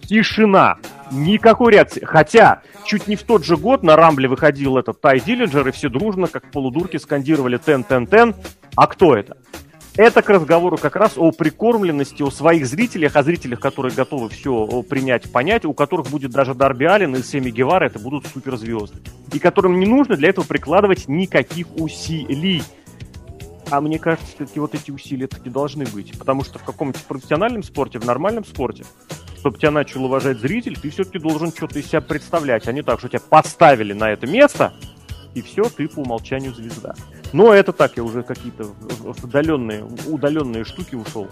тишина, никакой реакции. Хотя, чуть не в тот же год на Рамбле выходил этот Тай Диллинджер, и все дружно, как полудурки, скандировали «Тен-тен-тен». А кто это? Это к разговору как раз о прикормленности, о своих зрителях, о зрителях, которые готовы все принять, понять, у которых будет даже Дарби Аллен и Семи Гевара, это будут суперзвезды. И которым не нужно для этого прикладывать никаких усилий. А мне кажется, все-таки вот эти усилия таки должны быть. Потому что в каком-то профессиональном спорте, в нормальном спорте, чтобы тебя начал уважать зритель, ты все-таки должен что-то из себя представлять, а не так, что тебя поставили на это место, и все, ты по умолчанию звезда. Но это так, я уже какие-то удаленные, удаленные штуки ушел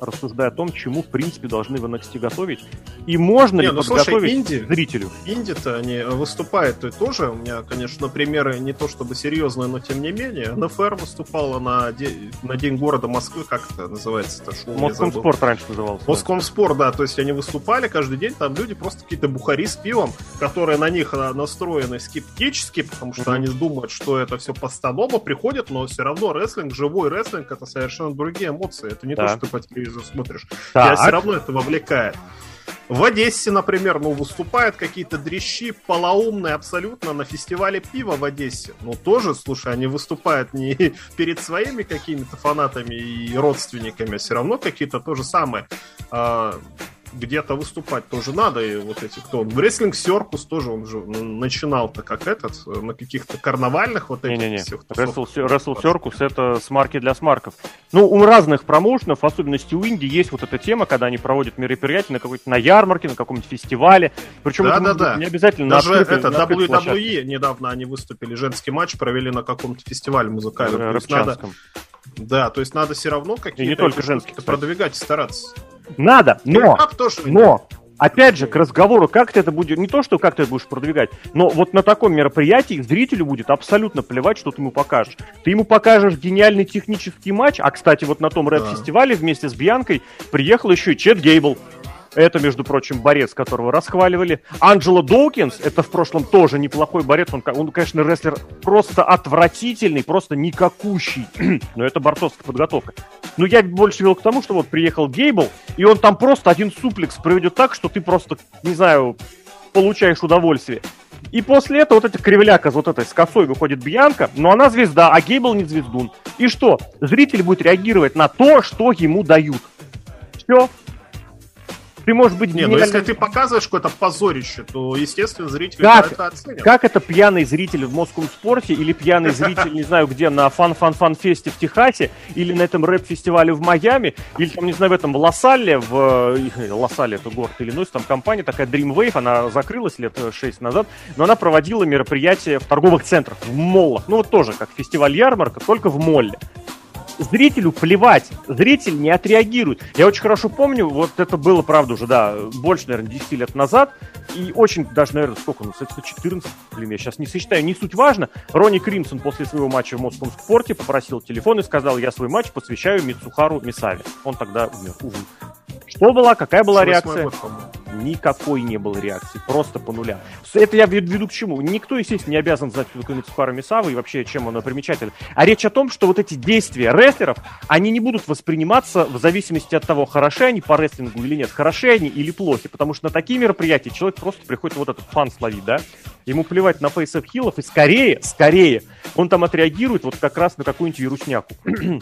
рассуждая о том, чему, в принципе, должны в NXT готовить. И можно Не, ли ну, подготовить слушай, инди, зрителю? Инди-то они выступают и тоже. У меня, конечно, примеры не то чтобы серьезные, но тем не менее. НФР выступала на, де... на День города Москвы, как это называется? Это шоу Москомспорт раньше назывался. Москомспорт, да. То есть они выступали каждый день, там люди просто какие-то бухари с пивом, которые на них а, настроены скептически, потому что mm-hmm. они думают, что это все постанова, приходят, но все равно рестлинг, живой рестлинг, это совершенно другие эмоции. Это не да. то, что ты по телевизору телевизор смотришь, так. тебя все равно это вовлекает. В Одессе, например, ну, выступают какие-то дрещи полоумные абсолютно на фестивале пива в Одессе. Ну, тоже, слушай, они выступают не перед своими какими-то фанатами и родственниками, а все равно какие-то то же самое. А, где-то выступать тоже надо. И вот эти, кто он, Рестлинг Серкус тоже, он же начинал-то как этот, на каких-то карнавальных вот этих Не-не-не, Рестлинг Серкус это смарки для смарков. Ну, у разных промоушенов, в особенности у Инди, есть вот эта тема, когда они проводят мероприятие на какой-то, на ярмарке, на каком-нибудь фестивале. Причем да, это да, да. не обязательно Даже на открытой, это на WWE площадке. недавно они выступили, женский матч провели на каком-то фестивале музыкальном. Надо, да, то есть надо все равно какие-то и не только женские продвигать и стараться. Надо, но, но, опять же, к разговору, как ты это будешь, не то, что как ты это будешь продвигать, но вот на таком мероприятии зрителю будет абсолютно плевать, что ты ему покажешь. Ты ему покажешь гениальный технический матч, а, кстати, вот на том рэп-фестивале вместе с Бьянкой приехал еще и Чет Гейбл. Это, между прочим, борец, которого расхваливали. Анджело Доукинс, это в прошлом тоже неплохой борец. Он, он конечно, рестлер просто отвратительный, просто никакущий. Но это борцовская подготовка. Но я больше вел к тому, что вот приехал Гейбл, и он там просто один суплекс проведет так, что ты просто, не знаю, получаешь удовольствие. И после этого вот эта кривляка, вот этой с косой выходит Бьянка, но она звезда, а Гейбл не звездун. И что? Зритель будет реагировать на то, что ему дают. Все, ты, может быть, Не, но ну, если ты показываешь какое-то позорище, то, естественно, зрители как, это оценят. Как это пьяный зритель в Москву спорте или пьяный зритель, не знаю где, на фан-фан-фан-фесте в Техасе или на этом рэп-фестивале в Майами или там, не знаю, в этом Лосалле, в... Э, Лосалле это город Иллинойс, там компания такая Dream Wave, она закрылась лет 6 назад, но она проводила мероприятия в торговых центрах, в моллах. Ну вот тоже, как фестиваль ярмарка, только в молле зрителю плевать, зритель не отреагирует. Я очень хорошо помню, вот это было, правда, уже, да, больше, наверное, 10 лет назад, и очень даже, наверное, сколько, ну, 14, блин, я сейчас не сочетаю, не суть важно. Ронни Кримсон после своего матча в Московском спорте попросил телефон и сказал, я свой матч посвящаю Мицухару Мисаве. Он тогда умер, увы. Что была, какая была реакция? Год, Никакой не было реакции, просто по нулям. Это я веду к чему? Никто, естественно, не обязан знать, кто такой Мицухара Мисава и вообще, чем он примечателен. А речь о том, что вот эти действия рестлеров, они не будут восприниматься в зависимости от того, хороши они по рестлингу или нет, хороши они или плохи, потому что на такие мероприятия человек просто приходит вот этот фан словить, да? Ему плевать на фейсов хилов, и скорее, скорее, он там отреагирует вот как раз на какую-нибудь вирусняку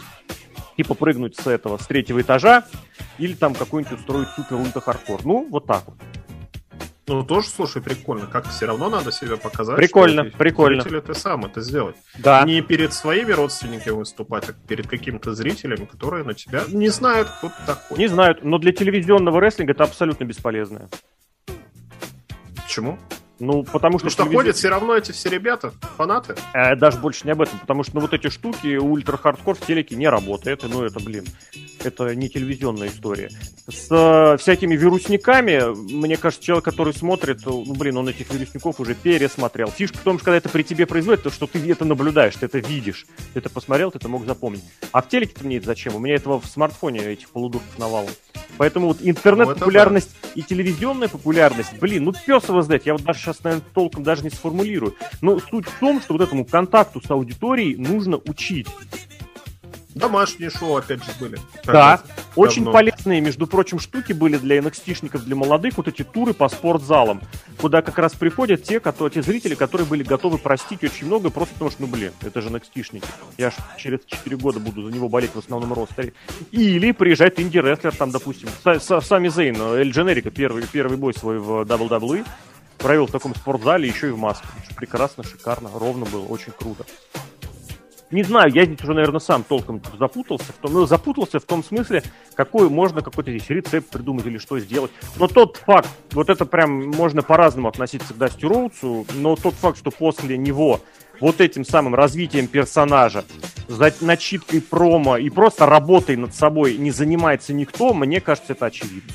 типа прыгнуть с этого, с третьего этажа, или там какой-нибудь устроить супер ультра хардкор. Ну, вот так вот. Ну, тоже, слушай, прикольно. Как все равно надо себя показать. Прикольно, что прикольно. Зрители ты сам это сделать. Да. Не перед своими родственниками выступать, а перед какими-то зрителями, которые на тебя не знают, кто ты такой. Не знают, но для телевизионного рестлинга это абсолютно бесполезно. Почему? Ну, потому что... Ну, что телевизор... ходят все равно эти все ребята, фанаты. Э, даже больше не об этом, потому что ну, вот эти штуки ультра-хардкор в телеке не работает, ну, это, блин, это не телевизионная история. С э, всякими вирусниками, мне кажется, человек, который смотрит, ну, блин, он этих вирусников уже пересмотрел. Фишка в том, что когда это при тебе производит, то, что ты это наблюдаешь, ты это видишь. Ты это посмотрел, ты это мог запомнить. А в телеке-то мне это зачем? У меня этого в смартфоне этих полудурков навалом. Поэтому вот интернет-популярность ну, и телевизионная популярность, блин, ну пес его знает, я вот даже сейчас, наверное, толком даже не сформулирую. Но суть в том, что вот этому контакту с аудиторией нужно учить. Домашние шоу, опять же, были. Да, давно. очень полезные, между прочим, штуки были для NXT-шников, для молодых, вот эти туры по спортзалам, куда как раз приходят те, которые, те зрители, которые были готовы простить очень много, просто потому что, ну, блин, это же NXT-шники. Я ж через 4 года буду за него болеть в основном ростере. Или приезжает инди-рестлер, там, допустим, Сами Зейн, Эль Дженерика, первый, первый бой свой в WWE, провел в таком спортзале, еще и в маске. Прекрасно, шикарно, ровно было, очень круто. Не знаю, я здесь уже, наверное, сам толком запутался. В том, ну, запутался в том смысле, какой можно какой-то здесь рецепт придумать или что сделать. Но тот факт, вот это прям можно по-разному относиться к Дасти Роудсу, но тот факт, что после него вот этим самым развитием персонажа, начиткой промо и просто работой над собой не занимается никто, мне кажется, это очевидно.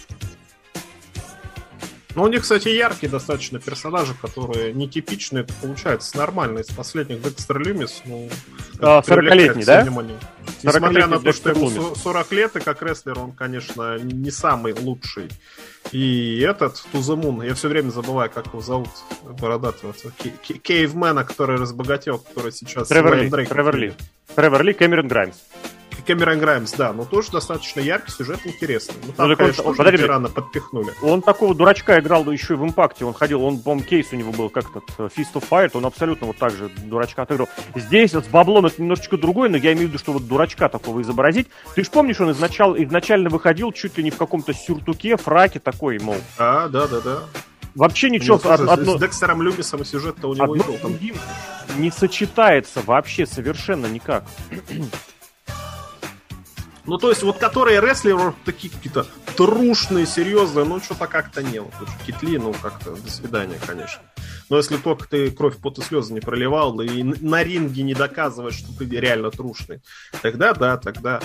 Ну, у них, кстати, яркие достаточно персонажи, которые нетипичные, это получается нормально. Из последних Декстер Люмис, ну... А, 40-летний, да? Внимание. Несмотря на то, что ему 40 лет, и как рестлер он, конечно, не самый лучший. И этот, Тузамун, я все время забываю, как его зовут, бородатого, кейвмена, который разбогател, который сейчас... Тревор Ли, Тревор Ли. Тревор Ли, Кэмерон Граймс. Кэмерон Граймс, да, но тоже достаточно яркий, сюжет интересный. Ну, там, ну, конечно, он, подожди, рано подпихнули. Он такого дурачка играл еще и в импакте. Он ходил, он, по кейс у него был как-то э, Fist of Fire, он абсолютно вот так же дурачка отыграл. Здесь с баблом это немножечко другое, но я имею в виду, что вот дурачка такого изобразить. Ты же помнишь, он изначал, изначально выходил чуть ли не в каком-то сюртуке, фраке такой, мол. А, да, да, да. Вообще ничего. Ну, слушай, одно... С Декстером Люмисом сюжет-то у него одно был, там... не сочетается вообще совершенно никак. Ну, то есть, вот которые рестлеры такие какие-то трушные, серьезные, ну, что-то как-то не. Вот, Китли, ну, как-то до свидания, конечно. Но если только ты кровь, пот и слезы не проливал, и на ринге не доказываешь, что ты реально трушный, тогда да, тогда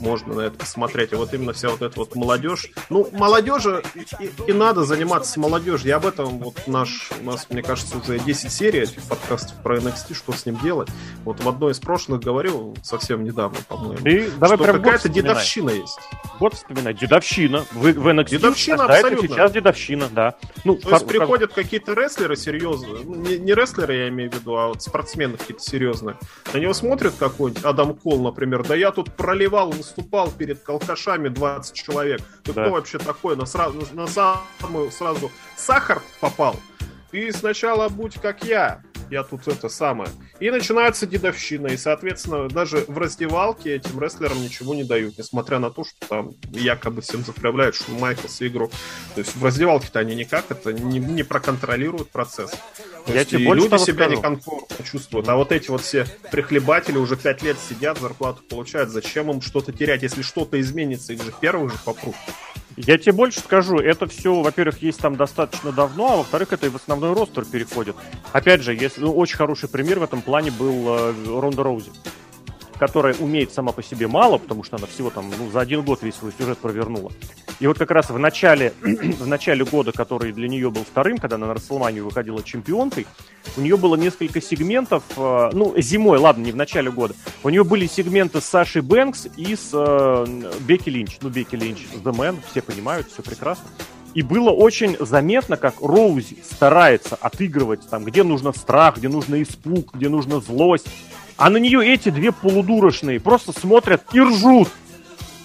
можно на это посмотреть. И вот именно вся вот эта вот молодежь. Ну, молодежи и, и надо заниматься молодежью. Я об этом вот наш, у нас, мне кажется, уже 10 серий этих подкастов про NXT, что с ним делать. Вот в одной из прошлых говорил совсем недавно, по-моему. И давай что какая-то дедовщина есть. Вот вспоминать. Дедовщина. Вы в NXT дедовщина абсолютно. сейчас дедовщина, да. Ну, То есть приходят какие-то рестлеры серьезные, ну, не, не рестлеры, я имею в виду, а вот спортсмены какие-то серьезные. На него смотрят какой-нибудь Адам Кол, например, да я тут проливал выступал перед колкашами 20 человек. Ты да. кто вообще такой? На, сразу, на самую сразу сахар попал. Ты сначала будь как я я тут это самое. И начинается дедовщина, и, соответственно, даже в раздевалке этим рестлерам ничего не дают, несмотря на то, что там якобы всем заправляют, что Майклс игрок. То есть в раздевалке-то они никак это не, не проконтролируют процесс. То я есть тебе и люди себя скажу. некомфортно чувствуют. А вот эти вот все прихлебатели уже пять лет сидят, зарплату получают. Зачем им что-то терять? Если что-то изменится, их же первых же попрут. Я тебе больше скажу, это все, во-первых, есть там достаточно давно, а во-вторых, это и в основной ростер переходит. Опять же, если, ну, очень хороший пример в этом плане был э, Ронда Роузи которая умеет сама по себе мало, потому что она всего там ну, за один год весь свой сюжет провернула. И вот как раз в начале, в начале года, который для нее был вторым, когда она на Расселманию выходила чемпионкой, у нее было несколько сегментов, э, ну, зимой, ладно, не в начале года, у нее были сегменты с Сашей Бэнкс и с э, Бекки Линч. Ну, Бекки Линч, The Man, все понимают, все прекрасно. И было очень заметно, как Роузи старается отыгрывать там, где нужно страх, где нужно испуг, где нужно злость. А на нее эти две полудурочные просто смотрят и ржут.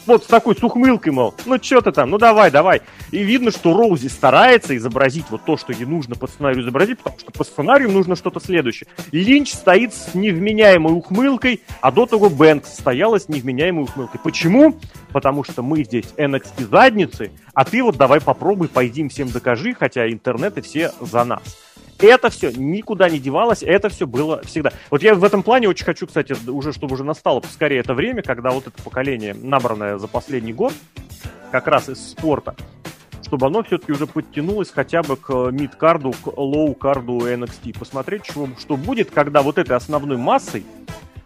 вот с такой с ухмылкой, мол, ну что ты там, ну давай, давай. И видно, что Роузи старается изобразить вот то, что ей нужно по сценарию изобразить, потому что по сценарию нужно что-то следующее. Линч стоит с невменяемой ухмылкой, а до того Бэнкс стояла с невменяемой ухмылкой. Почему? Потому что мы здесь NXT задницы, а ты вот давай попробуй, пойди им всем докажи, хотя интернет и все за нас. Это все никуда не девалось, это все было всегда. Вот я в этом плане очень хочу, кстати, уже, чтобы уже настало поскорее это время, когда вот это поколение, набранное за последний год, как раз из спорта, чтобы оно все-таки уже подтянулось хотя бы к мид-карду, к лоу-карду NXT. Посмотреть, что, что будет, когда вот этой основной массой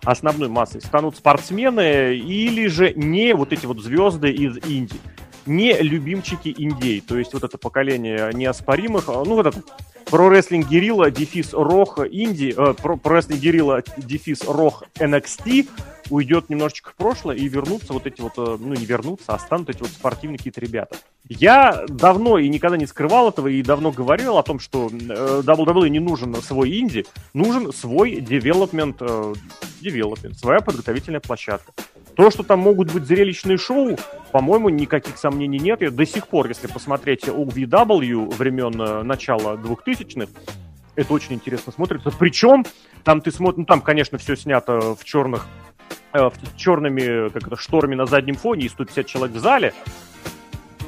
основной массой станут спортсмены или же не вот эти вот звезды из Индии не любимчики индей. То есть вот это поколение неоспоримых, ну вот это про рестлинг Герилла, дефис Рох Инди, э, про, рестлинг Герилла, дефис Рох NXT уйдет немножечко в прошлое и вернутся вот эти вот, э, ну не вернутся, а станут эти вот спортивные какие-то ребята. Я давно и никогда не скрывал этого и давно говорил о том, что э, WWE не нужен свой инди, нужен свой development, э, development, своя подготовительная площадка. То, что там могут быть зрелищные шоу, по-моему, никаких сомнений нет. И до сих пор, если посмотреть OVW времен э, начала 2000-х, это очень интересно смотрится. Причем там ты смотришь, ну там, конечно, все снято в черных, э, в черными как это, шторами на заднем фоне и 150 человек в зале.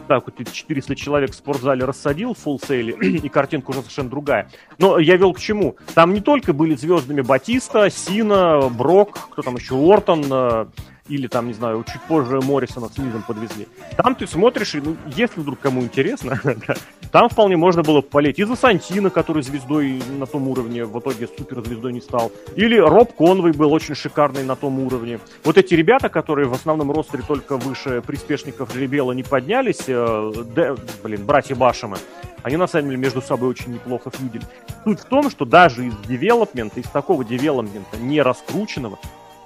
Так, вот 400 человек в спортзале рассадил в full сейле, и картинка уже совершенно другая. Но я вел к чему? Там не только были звездами Батиста, Сина, Брок, кто там еще, Уортон, э, или там, не знаю, чуть позже Моррисона с Мизом подвезли. Там ты смотришь, и, ну, если вдруг кому интересно, там вполне можно было полеть. И за Сантино, который звездой на том уровне, в итоге суперзвездой не стал. Или Роб Конвей был очень шикарный на том уровне. Вот эти ребята, которые в основном ростере только выше приспешников Ребела не поднялись, э, де, блин, братья Башемы, они на самом деле между собой очень неплохо фьюдили. Суть в том, что даже из девелопмента, из такого девелопмента не раскрученного,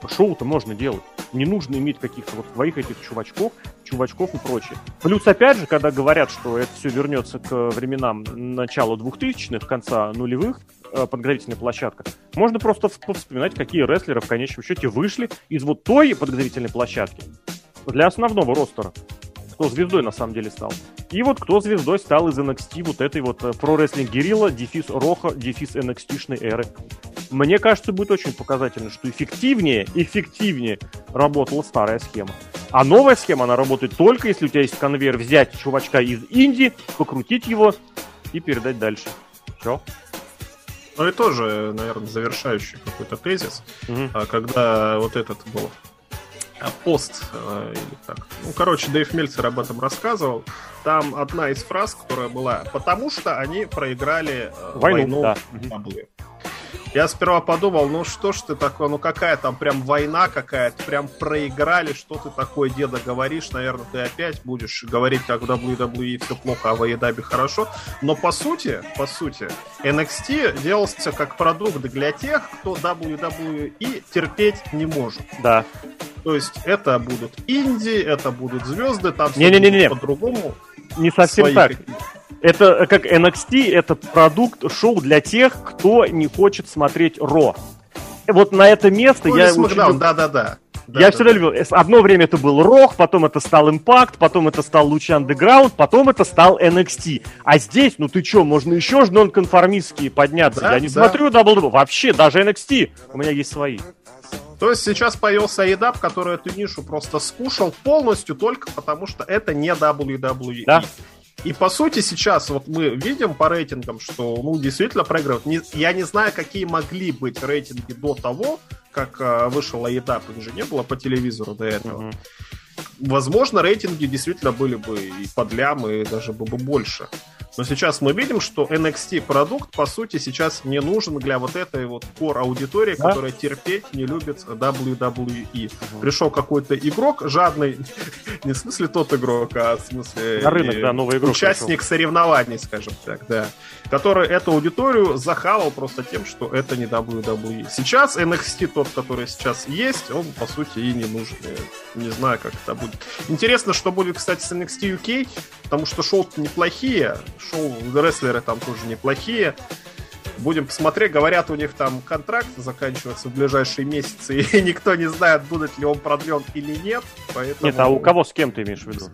шоу-то можно делать. Не нужно иметь каких-то вот своих этих чувачков, чувачков и прочее. Плюс, опять же, когда говорят, что это все вернется к временам начала 2000-х, конца нулевых, э, подготовительная площадка, можно просто вспоминать, какие рестлеры в конечном счете вышли из вот той подготовительной площадки для основного ростера кто звездой на самом деле стал. И вот кто звездой стал из NXT вот этой вот про рестлинг Герилла, дефис Роха, дефис NXT-шной эры. Мне кажется, будет очень показательно, что эффективнее, эффективнее работала старая схема. А новая схема, она работает только, если у тебя есть конвейер взять чувачка из Индии, покрутить его и передать дальше. Все. Ну и тоже, наверное, завершающий какой-то тезис, угу. когда вот этот был пост, э, или так. Ну, короче, Дэйв Мельцер об этом рассказывал. Там одна из фраз, которая была, потому что они проиграли э, войну, войну да. W. Я сперва подумал, ну что ж ты такое, ну какая там прям война какая-то, прям проиграли, что ты такое, деда, говоришь, наверное, ты опять будешь говорить, как в WWE все плохо, а в AEW хорошо. Но по сути, по сути, NXT делался как продукт для тех, кто WWE терпеть не может. Да. То есть это будут инди, это будут звезды, там не, не, не, не. по-другому. Не совсем так. Это как NXT, это продукт шоу для тех, кто не хочет смотреть Ро. Вот на это место ну, я... Смакдаун, очень... да-да-да. Да, я да, всегда да. любил. Одно время это был Рох, потом это стал Импакт, потом это стал Луч Андеграунд, потом это стал NXT. А здесь, ну ты чё, можно еще же нон-конформистские подняться. Да, я не да. смотрю WWE. Вообще, даже NXT. У меня есть свои. То есть сейчас появился EDAP, который эту нишу просто скушал полностью только потому, что это не WWE. Да. И по сути сейчас вот мы видим по рейтингам, что ну действительно проигрывают. Не, я не знаю, какие могли быть рейтинги до того, как э, вышел AEW, их же не было по телевизору до этого. Mm-hmm. Возможно, рейтинги действительно были бы и под лям, и даже бы больше. Но сейчас мы видим, что NXT продукт, по сути, сейчас не нужен для вот этой вот core аудитории, да? которая терпеть не любит WWE. Угу. Пришел какой-то игрок жадный, не в смысле тот игрок, а в смысле На рынок, да, новый игрок участник пришел. соревнований, скажем так, да, который эту аудиторию захавал просто тем, что это не WWE. Сейчас NXT тот, который сейчас есть, он, по сути, и не нужен. Я не знаю, как это будет. Интересно, что будет, кстати, с NXT UK, потому что шоу неплохие, шоу рестлеры там тоже неплохие. Будем посмотреть. Говорят, у них там контракт заканчивается в ближайшие месяцы, и никто не знает, будет ли он продлен или нет. Поэтому... Нет, а у кого с кем ты имеешь в виду?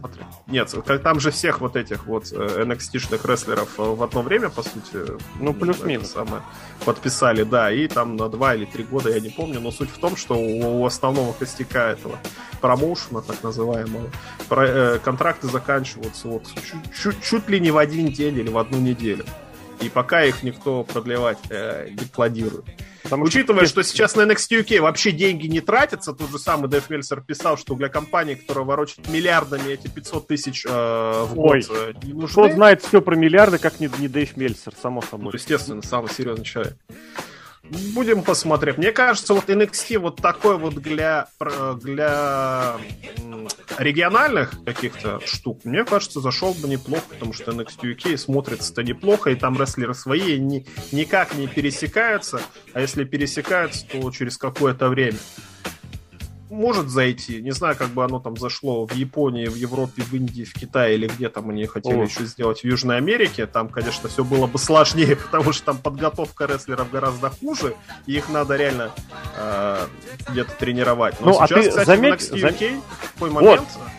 Нет, там же всех вот этих вот э, NXT-шных рестлеров э, в одно время, по сути. Ну, плюс-минус. Самое, подписали, да, и там на два или три года, я не помню, но суть в том, что у, у основного костяка этого промоушена, так называемого, про, э, контракты заканчиваются вот чуть, чуть, чуть ли не в один день или в одну неделю. И пока их никто продлевать э, не планирует. Потому Учитывая, что... что сейчас на NXT UK вообще деньги не тратятся, тот же самый Дэв Мельцер писал, что для компании, которая ворочит миллиардами эти 500 тысяч э, в Ой, год э, не нужны. Кто знает все про миллиарды, как не, не Дэйв Мельцер, само собой. Ну, естественно, самый серьезный человек. Будем посмотреть. Мне кажется, вот NXT вот такой вот для, для региональных каких-то штук, мне кажется, зашел бы неплохо, потому что NXT UK смотрится-то неплохо, и там рестлеры свои ни, никак не пересекаются, а если пересекаются, то через какое-то время может зайти. Не знаю, как бы оно там зашло в Японии, в Европе, в Индии, в Китае или где там они хотели О. еще сделать в Южной Америке. Там, конечно, все было бы сложнее, потому что там подготовка рестлеров гораздо хуже, и их надо реально э, где-то тренировать. Но ну, сейчас, а ты кстати, заметь, в NXT UK такой момент... Вот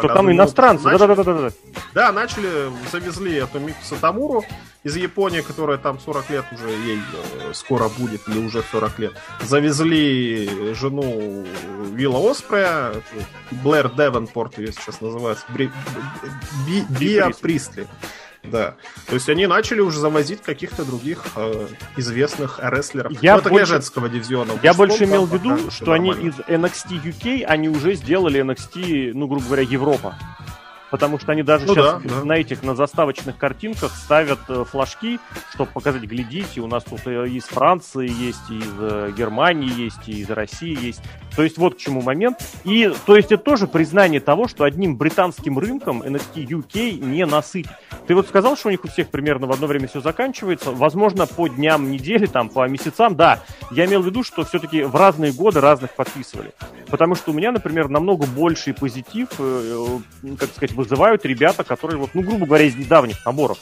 что там иностранцы, да-да-да-да. Да, начали, завезли эту Мику Сатамуру из Японии, которая там 40 лет уже ей э, скоро будет, или уже 40 лет. Завезли жену Вилла Оспрея, Блэр Девенпорт ее сейчас называется, Бри... Би... Биа Пристли. Да. То есть они начали уже завозить каких-то других э, известных рестлеров. Я ну, больше... женского дивизиона. Я больше имел в виду, что они из NXT UK, они уже сделали NXT, ну, грубо говоря, Европа. Потому что они даже ну, сейчас да, да. на этих, на заставочных картинках ставят э, флажки, чтобы показать, глядите, у нас тут э, из Франции есть, и из э, Германии есть, и из России есть. То есть вот к чему момент. И то есть это тоже признание того, что одним британским рынком NXT UK не насытить. Ты вот сказал, что у них у всех примерно в одно время все заканчивается. Возможно, по дням недели, там, по месяцам, да. Я имел в виду, что все-таки в разные годы разных подписывали. Потому что у меня, например, намного больший позитив, как сказать, вызывают ребята, которые, вот, ну, грубо говоря, из недавних наборов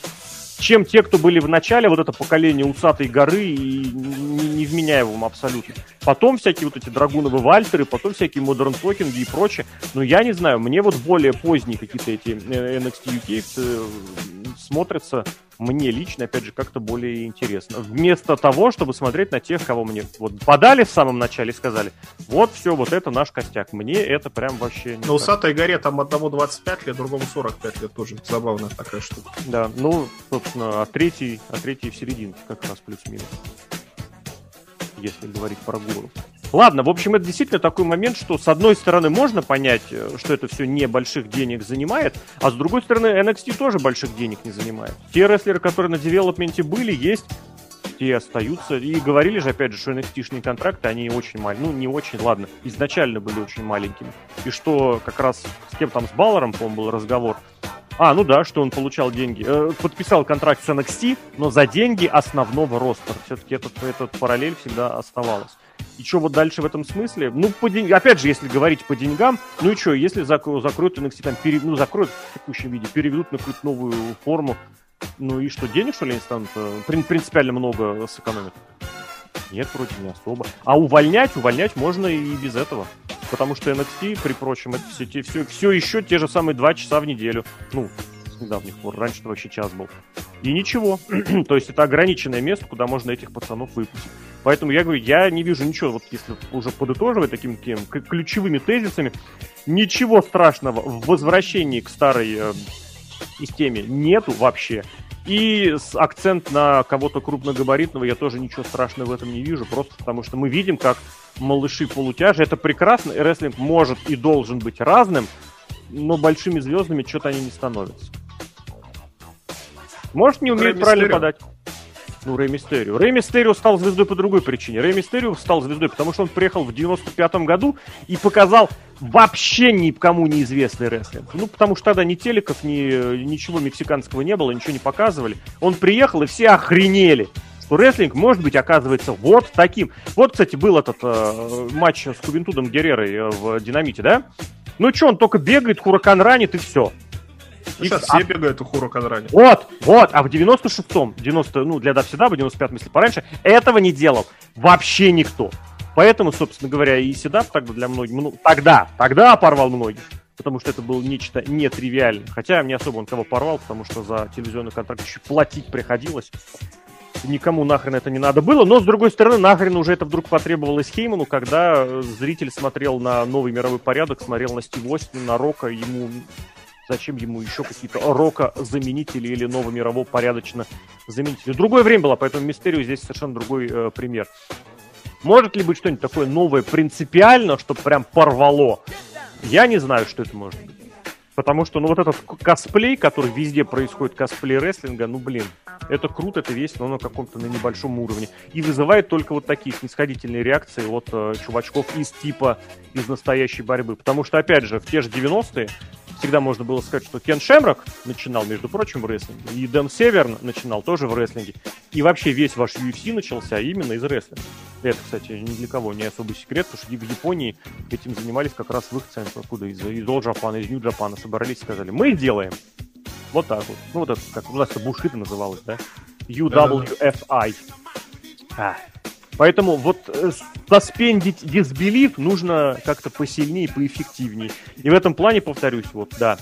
чем те, кто были в начале, вот это поколение усатой горы и невменяемым абсолютно. Потом всякие вот эти драгуновы вальтеры, потом всякие модерн токинги и прочее. Ну, я не знаю, мне вот более поздние какие-то эти э, NXT UK смотрятся мне лично, опять же, как-то более интересно. Вместо того, чтобы смотреть на тех, кого мне вот подали в самом начале и сказали, вот все, вот это наш костяк. Мне это прям вообще не На усатой горе там одному 25 лет, другому 45 лет тоже. Забавная такая штука. Да, ну, собственно, а третий, а третий в серединке как раз плюс-минус. Если говорить про гору. Ладно, в общем, это действительно такой момент, что с одной стороны можно понять, э, что это все не больших денег занимает, а с другой стороны NXT тоже больших денег не занимает. Те рестлеры, которые на девелопменте были, есть, те остаются. И говорили же, опять же, что NXT-шные контракты, они очень маленькие. Ну, не очень, ладно, изначально были очень маленькими. И что как раз с кем там, с Баллером, по-моему, был разговор, а, ну да, что он получал деньги. Э, подписал контракт с NXT, но за деньги основного ростера. Все-таки этот, этот параллель всегда оставалась. И что вот дальше в этом смысле? Ну, по день... опять же, если говорить по деньгам, ну и что, если закро... закроют NXT, там, пере... ну, закроют в текущем виде, переведут на какую-то новую форму, ну и что, денег, что ли, они станут э, принципиально много сэкономят? Нет, вроде не особо. А увольнять, увольнять можно и без этого. Потому что NXT, при прочем, это все, все, все еще те же самые два часа в неделю. Ну, с недавних пор. Раньше вообще час был. И ничего. То есть это ограниченное место, куда можно этих пацанов выпустить. Поэтому я говорю, я не вижу ничего, вот если уже подытоживать такими таким, ключевыми тезисами, ничего страшного в возвращении к старой э, системе нету вообще. И с акцент на кого-то крупногабаритного я тоже ничего страшного в этом не вижу, просто потому что мы видим, как малыши полутяжи, это прекрасно, и рестлинг может и должен быть разным, но большими звездами что-то они не становятся. Может, не умеют правильно подать. Ну, Рэй Мистерио. Рэй Мистерио стал звездой по другой причине. Рэй Мистерио стал звездой, потому что он приехал в 95-м году и показал вообще никому неизвестный рестлинг. Ну, потому что тогда ни телеков, ни ничего мексиканского не было, ничего не показывали. Он приехал, и все охренели что рестлинг может быть, оказывается, вот таким. Вот, кстати, был этот э, матч с Кубинтудом Геррерой э, в Динамите, да? Ну что, он только бегает, хуракан ранит и все. Сейчас все а... бегают у Хуро Кадрани. Вот, вот, а в 96-м, 90, ну, для Давсидаба, 95-м, если пораньше, этого не делал вообще никто. Поэтому, собственно говоря, и Седап тогда для многих, ну, тогда, тогда порвал многих потому что это было нечто нетривиальное. Хотя не особо он кого порвал, потому что за телевизионный контракт еще платить приходилось. Никому нахрен это не надо было, но с другой стороны, нахрен уже это вдруг потребовалось Хейману, когда зритель смотрел на новый мировой порядок, смотрел на Стив Остина, на Рока, ему зачем ему еще какие-то рока-заменители или ново-мирового порядочно заменители. Другое время было, поэтому Мистерио здесь совершенно другой э, пример. Может ли быть что-нибудь такое новое принципиально, чтобы прям порвало? Я не знаю, что это может быть. Потому что, ну, вот этот косплей, который везде происходит, косплей рестлинга, ну, блин, это круто, это весело, но на каком-то на небольшом уровне. И вызывает только вот такие снисходительные реакции от э, чувачков из типа, из настоящей борьбы. Потому что, опять же, в те же 90-е всегда можно было сказать, что Кен Шемрак начинал, между прочим, в рестлинге, и Дэн Северн начинал тоже в рестлинге. И вообще весь ваш UFC начался именно из рестлинга. Это, кстати, ни для кого не особый секрет, потому что в Японии этим занимались как раз в их центре, откуда из, из All Japan, из New Japan собрались и сказали, мы делаем. Вот так вот. Ну, вот это, как у нас это Бушита называлось, да? UWFI. А, Поэтому вот э, суспендить disbelief нужно как-то посильнее, поэффективнее. И в этом плане, повторюсь, вот, да,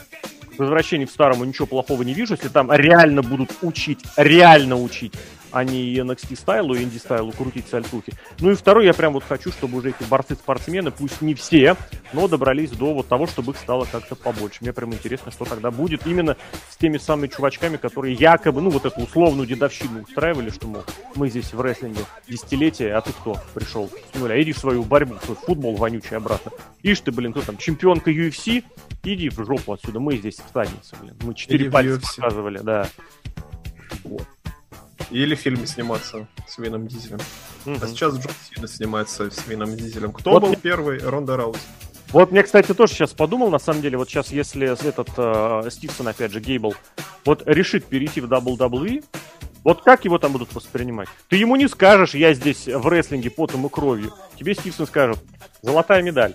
возвращение в старому ничего плохого не вижу, если там реально будут учить, реально учить а не NXT стайлу инди стайлу крутить сальтухи. Ну и второй, я прям вот хочу, чтобы уже эти борцы-спортсмены, пусть не все, но добрались до вот того, чтобы их стало как-то побольше. Мне прям интересно, что тогда будет именно с теми самыми чувачками, которые якобы, ну вот эту условную дедовщину устраивали, что, мол, мы здесь в рестлинге десятилетия, а ты кто пришел с нуля? Иди в свою борьбу, свой футбол вонючий обратно. Ишь ты, блин, кто там, чемпионка UFC? Иди в жопу отсюда, мы здесь в заднице, блин. Мы четыре пальца показывали, да. Вот. Или в фильме сниматься с Вином Дизелем. Угу. А сейчас Джон Сина снимается с Вином Дизелем. Кто вот был первый? Ронда Раузи. Вот мне, кстати, тоже сейчас подумал, на самом деле, вот сейчас, если этот э, Стивсон, опять же, Гейбл, вот решит перейти в WWE, вот как его там будут воспринимать? Ты ему не скажешь, я здесь в рестлинге потом и кровью. Тебе Стивсон скажет, золотая медаль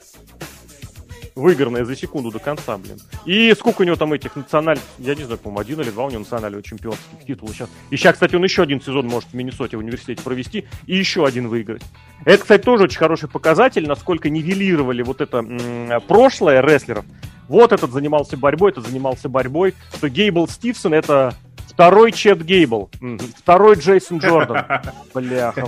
выигранная за секунду до конца, блин. И сколько у него там этих национальных, я не знаю, по-моему, один или два у него национального чемпионских титула сейчас. И сейчас, кстати, он еще один сезон может в Миннесоте в университете провести и еще один выиграть. Это, кстати, тоже очень хороший показатель, насколько нивелировали вот это м- прошлое рестлеров. Вот этот занимался борьбой, этот занимался борьбой, что Гейбл Стивсон это Второй Чет Гейбл. Второй Джейсон Джордан. Бляха.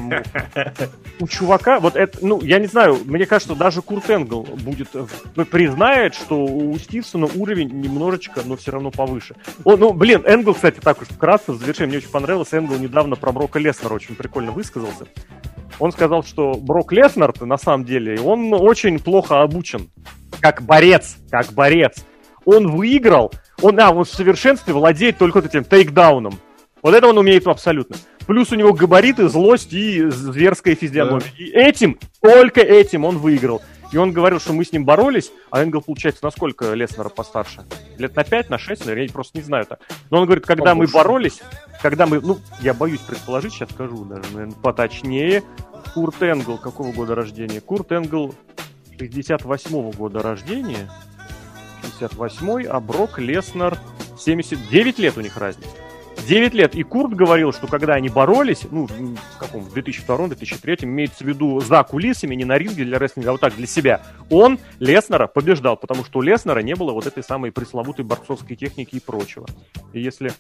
У чувака, вот это, ну, я не знаю, мне кажется, даже Курт Энгл будет, ну, признает, что у Стивсона уровень немножечко, но все равно повыше. О, ну, блин, Энгл, кстати, так уж вкратце, в завершение, мне очень понравилось, Энгл недавно про Брока Леснера очень прикольно высказался. Он сказал, что Брок Леснер, на самом деле, он очень плохо обучен. Как борец, как борец. Он выиграл он, а, он в совершенстве владеет только вот этим тейкдауном. Вот это он умеет абсолютно. Плюс у него габариты, злость и зверская физиономия. Да. И этим, только этим он выиграл. И он говорил, что мы с ним боролись, а Энгл, получается, насколько Леснера постарше? Лет на 5, на 6, наверное, я просто не знаю это. Но он говорит, когда Побольше. мы боролись, когда мы, ну, я боюсь предположить, сейчас скажу даже, наверное, поточнее. Курт Энгл какого года рождения? Курт Энгл 68-го года рождения. 68 а Брок Леснер 79 лет у них разница. 9 лет. И Курт говорил, что когда они боролись, ну, в каком, в 2002-2003, имеется в виду за кулисами, не на ринге для рестлинга, а вот так, для себя, он Леснера побеждал, потому что у Леснера не было вот этой самой пресловутой борцовской техники и прочего. И если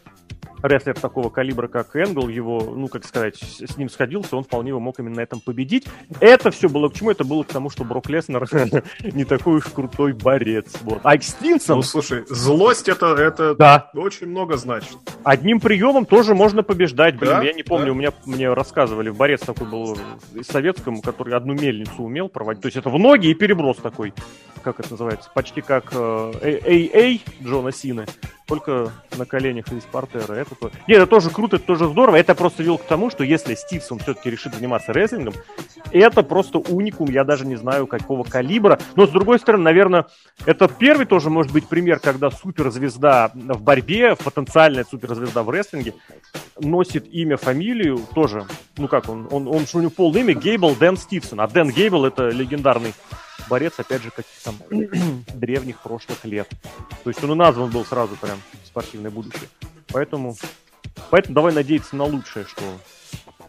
рестлер такого калибра, как Энгл, его, ну, как сказать, с ним сходился, он вполне его мог именно на этом победить. Это все было к чему? Это было к тому, что Брок Леснер не такой уж крутой борец. Вот. А Стинсон... Ну, слушай, злость это, это да. очень много значит. Одним приемом тоже можно побеждать. Блин, да? я не помню, да? у меня мне рассказывали, борец такой был советском, который одну мельницу умел проводить. То есть это в ноги и переброс такой. Как это называется? Почти как AA э, Джона Сины только на коленях из портера. Это то... Нет, это тоже круто, это тоже здорово. Это просто вел к тому, что если Стивсон все-таки решит заниматься рестлингом, это просто уникум, я даже не знаю какого калибра. Но с другой стороны, наверное, это первый тоже может быть пример, когда суперзвезда в борьбе, потенциальная суперзвезда в рестлинге, носит имя, фамилию тоже, ну как он, он, он у него полное имя Гейбл Дэн Стивсон, а Дэн Гейбл это легендарный борец, опять же, каких-то древних прошлых лет. То есть он и назван был сразу прям спортивное будущее. Поэтому, поэтому давай надеяться на лучшее, что...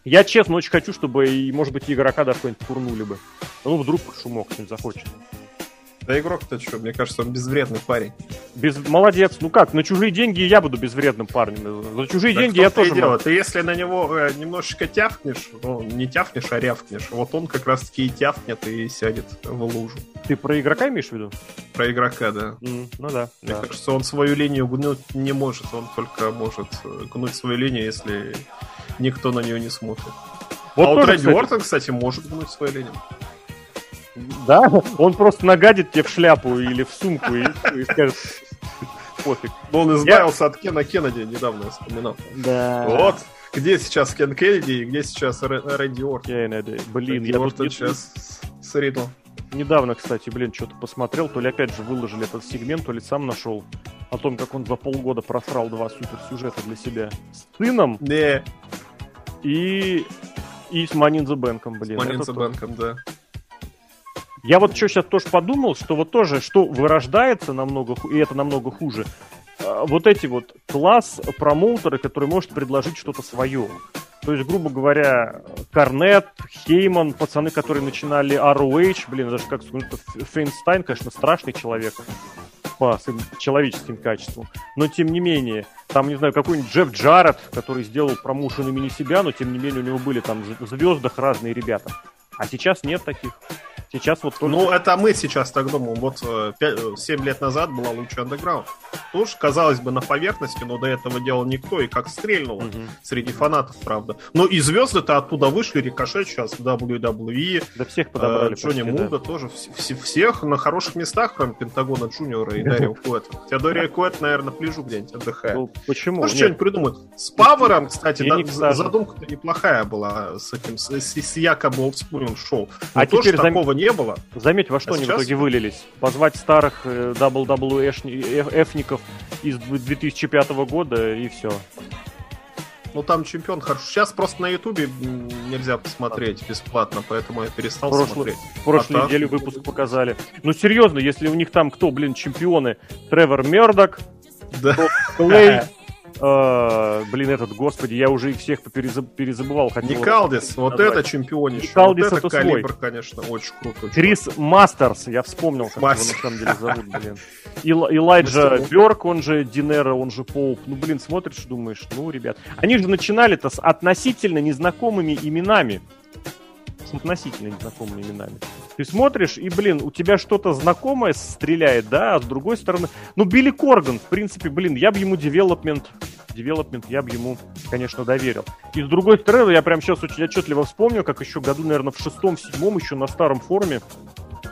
Я, честно, очень хочу, чтобы, и, может быть, игрока даже какой-нибудь курнули бы. Ну, вдруг шумок не захочет. Да игрок-то что, мне кажется, он безвредный парень. Без... Молодец. Ну как, на чужие деньги я буду безвредным парнем. За чужие так деньги я тоже дело. Ты если на него э, немножечко тяфнешь, ну, не тяфнешь, а рявкнешь, вот он как раз-таки и тяфнет и сядет в лужу. Ты про игрока имеешь в виду? Про игрока, да. Mm, ну да. Мне да. кажется, он свою линию гнуть не может. Он только может э, гнуть свою линию, если никто на нее не смотрит. Вот а вот Рэдди Уортон, кстати, может гнуть свою линию. Да? Он просто нагадит тебе в шляпу или в сумку и, и скажет, пофиг. Но он избавился я... от Кена Кеннеди, недавно я вспоминал. Да. Вот. Где сейчас Кен Кеннеди и где сейчас Рэнди Уортон? Кеннеди. Блин, Рэнди я Уортон тут... сейчас с Ридлом. Недавно, кстати, блин, что-то посмотрел, то ли опять же выложили этот сегмент, то ли сам нашел о том, как он за полгода просрал два суперсюжета для себя с сыном. Не. И и с in the Bank, блин. С in the Bank, да. Я вот что сейчас тоже подумал, что вот тоже, что вырождается намного, и это намного хуже, а, вот эти вот класс промоутеры, которые может предложить что-то свое. То есть, грубо говоря, Корнет, Хейман, пацаны, которые начинали ROH, блин, даже как Фейнстайн, конечно, страшный человек по своим человеческим качествам. Но, тем не менее, там, не знаю, какой-нибудь Джефф Джарретт, который сделал промоушен имени себя, но, тем не менее, у него были там в звездах разные ребята. А сейчас нет таких. Сейчас вот только... Ну, это мы сейчас так думаем. Вот 5, э, 7 лет назад была Lucha Underground. Тоже, казалось бы, на поверхности, но до этого делал никто, и как стрельнуло угу. среди фанатов, правда. Но и звезды-то оттуда вышли, Рикошет сейчас в WWE. Да всех подобрали. Э, Джонни Мундо да. тоже. Вс- всех на хороших местах, кроме Пентагона Джуниора и Дарио Куэта. Дарио Куэто, наверное, пляжу где-нибудь отдыхает. Ну, почему? Может, что-нибудь придумать. С Павером, кстати, задумка-то неплохая была с этим, с, с, с якобы олдскульным шоу. Но а тоже теперь такого зам... не было. Заметь, во что а они сейчас... в итоге вылились. Позвать старых э, WWE-шников из 2005 года и все. Ну там чемпион хорошо. Сейчас просто на Ютубе нельзя посмотреть бесплатно, поэтому я перестал Прошлый, смотреть. В прошлой а неделе так... выпуск показали. Ну серьезно, если у них там кто, блин, чемпионы? Тревор Мердок, да. Клей, Э, блин, этот, господи, я уже их всех перезаб, перезабывал. Никалдис, вот назвать. это чемпионище. Никалдис вот это, это калибр, свой. конечно, очень круто. Крис Мастерс, я вспомнил, как Мастер. его на самом деле зовут, блин. Ил, Элайджа Бёрк, он же Динера, он же Поуп. Ну, блин, смотришь, думаешь, ну, ребят. Они же начинали-то с относительно незнакомыми именами с относительно незнакомыми именами. Ты смотришь, и, блин, у тебя что-то знакомое стреляет, да, а с другой стороны... Ну, Билли Корган, в принципе, блин, я бы ему девелопмент девелопмент я бы ему, конечно, доверил. И с другой стороны, я прям сейчас очень отчетливо вспомню, как еще году, наверное, в шестом-седьмом еще на старом форуме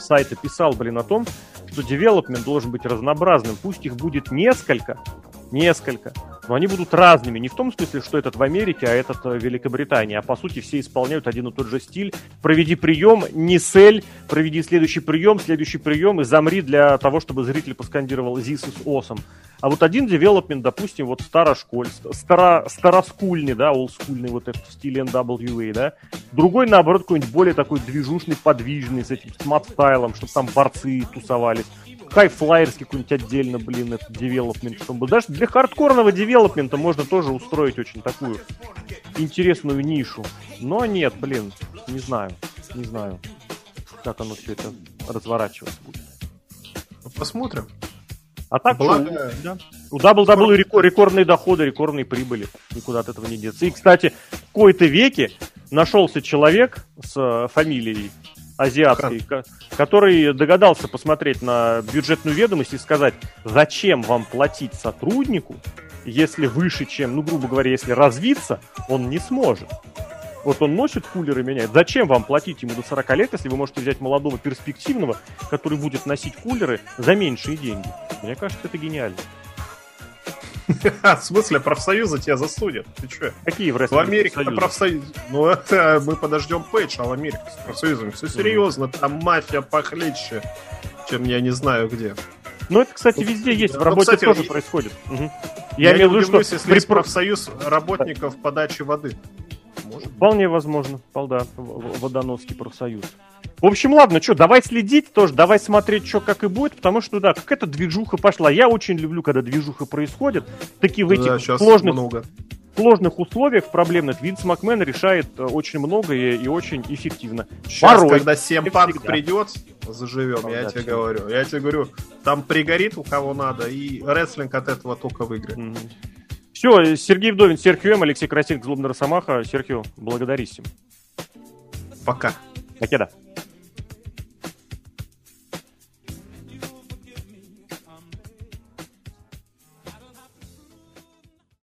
сайта писал, блин, о том, что девелопмент должен быть разнообразным. Пусть их будет несколько, несколько, но они будут разными. Не в том смысле, что этот в Америке, а этот в Великобритании. А по сути все исполняют один и тот же стиль. Проведи прием, не сель, проведи следующий прием, следующий прием и замри для того, чтобы зритель поскандировал «This is awesome». А вот один девелопмент, допустим, вот старошколь, старо, староскульный, да, олдскульный вот этот в стиле NWA, да. Другой, наоборот, какой-нибудь более такой движушный, подвижный, с этим смат-стайлом, чтобы там борцы тусовались хайфлайерский какой-нибудь отдельно, блин, этот девелопмент, чтобы даже для хардкорного девелопмента можно тоже устроить очень такую интересную нишу. Но нет, блин, не знаю, не знаю, как оно все это разворачиваться будет. Посмотрим. А так Благо... что, да. у WWE рекор- рекордные доходы, рекордные прибыли. Никуда от этого не деться. И, кстати, в кои-то веке нашелся человек с э, фамилией азиатский, который догадался посмотреть на бюджетную ведомость и сказать, зачем вам платить сотруднику, если выше, чем, ну, грубо говоря, если развиться, он не сможет. Вот он носит кулеры, меняет. Зачем вам платить ему до 40 лет, если вы можете взять молодого перспективного, который будет носить кулеры за меньшие деньги? Мне кажется, это гениально. В смысле, профсоюзы тебя засудят? Ты что? Какие в В Америке это профсоюз. Ну, это мы подождем Пейдж, а в Америке с профсоюзами все серьезно. Там мафия похлеще, чем я не знаю где. Ну, это, кстати, везде есть. В ну, работе кстати, тоже происходит. Угу. Я, я имею в виду, что... если при... профсоюз работников подачи воды. Вполне возможно. Да, водоновский профсоюз. В общем, ладно, что, давай следить тоже, давай смотреть, что как и будет, потому что, да, какая-то движуха пошла. Я очень люблю, когда движуха происходит. Такие в этих да, сложных, много. сложных условиях проблемных Винс Макмен решает э, очень многое и очень эффективно. Сейчас, Порой, когда Семпанк придет, заживем, ну, я да, тебе все. говорю. Я тебе говорю, там пригорит у кого надо, и рестлинг от этого только выиграет. Mm-hmm. Все, Сергей Вдовин, Серхио М, Алексей Красильник, Злобный Росомаха. Серхио, благодарись. Пока. Покеда.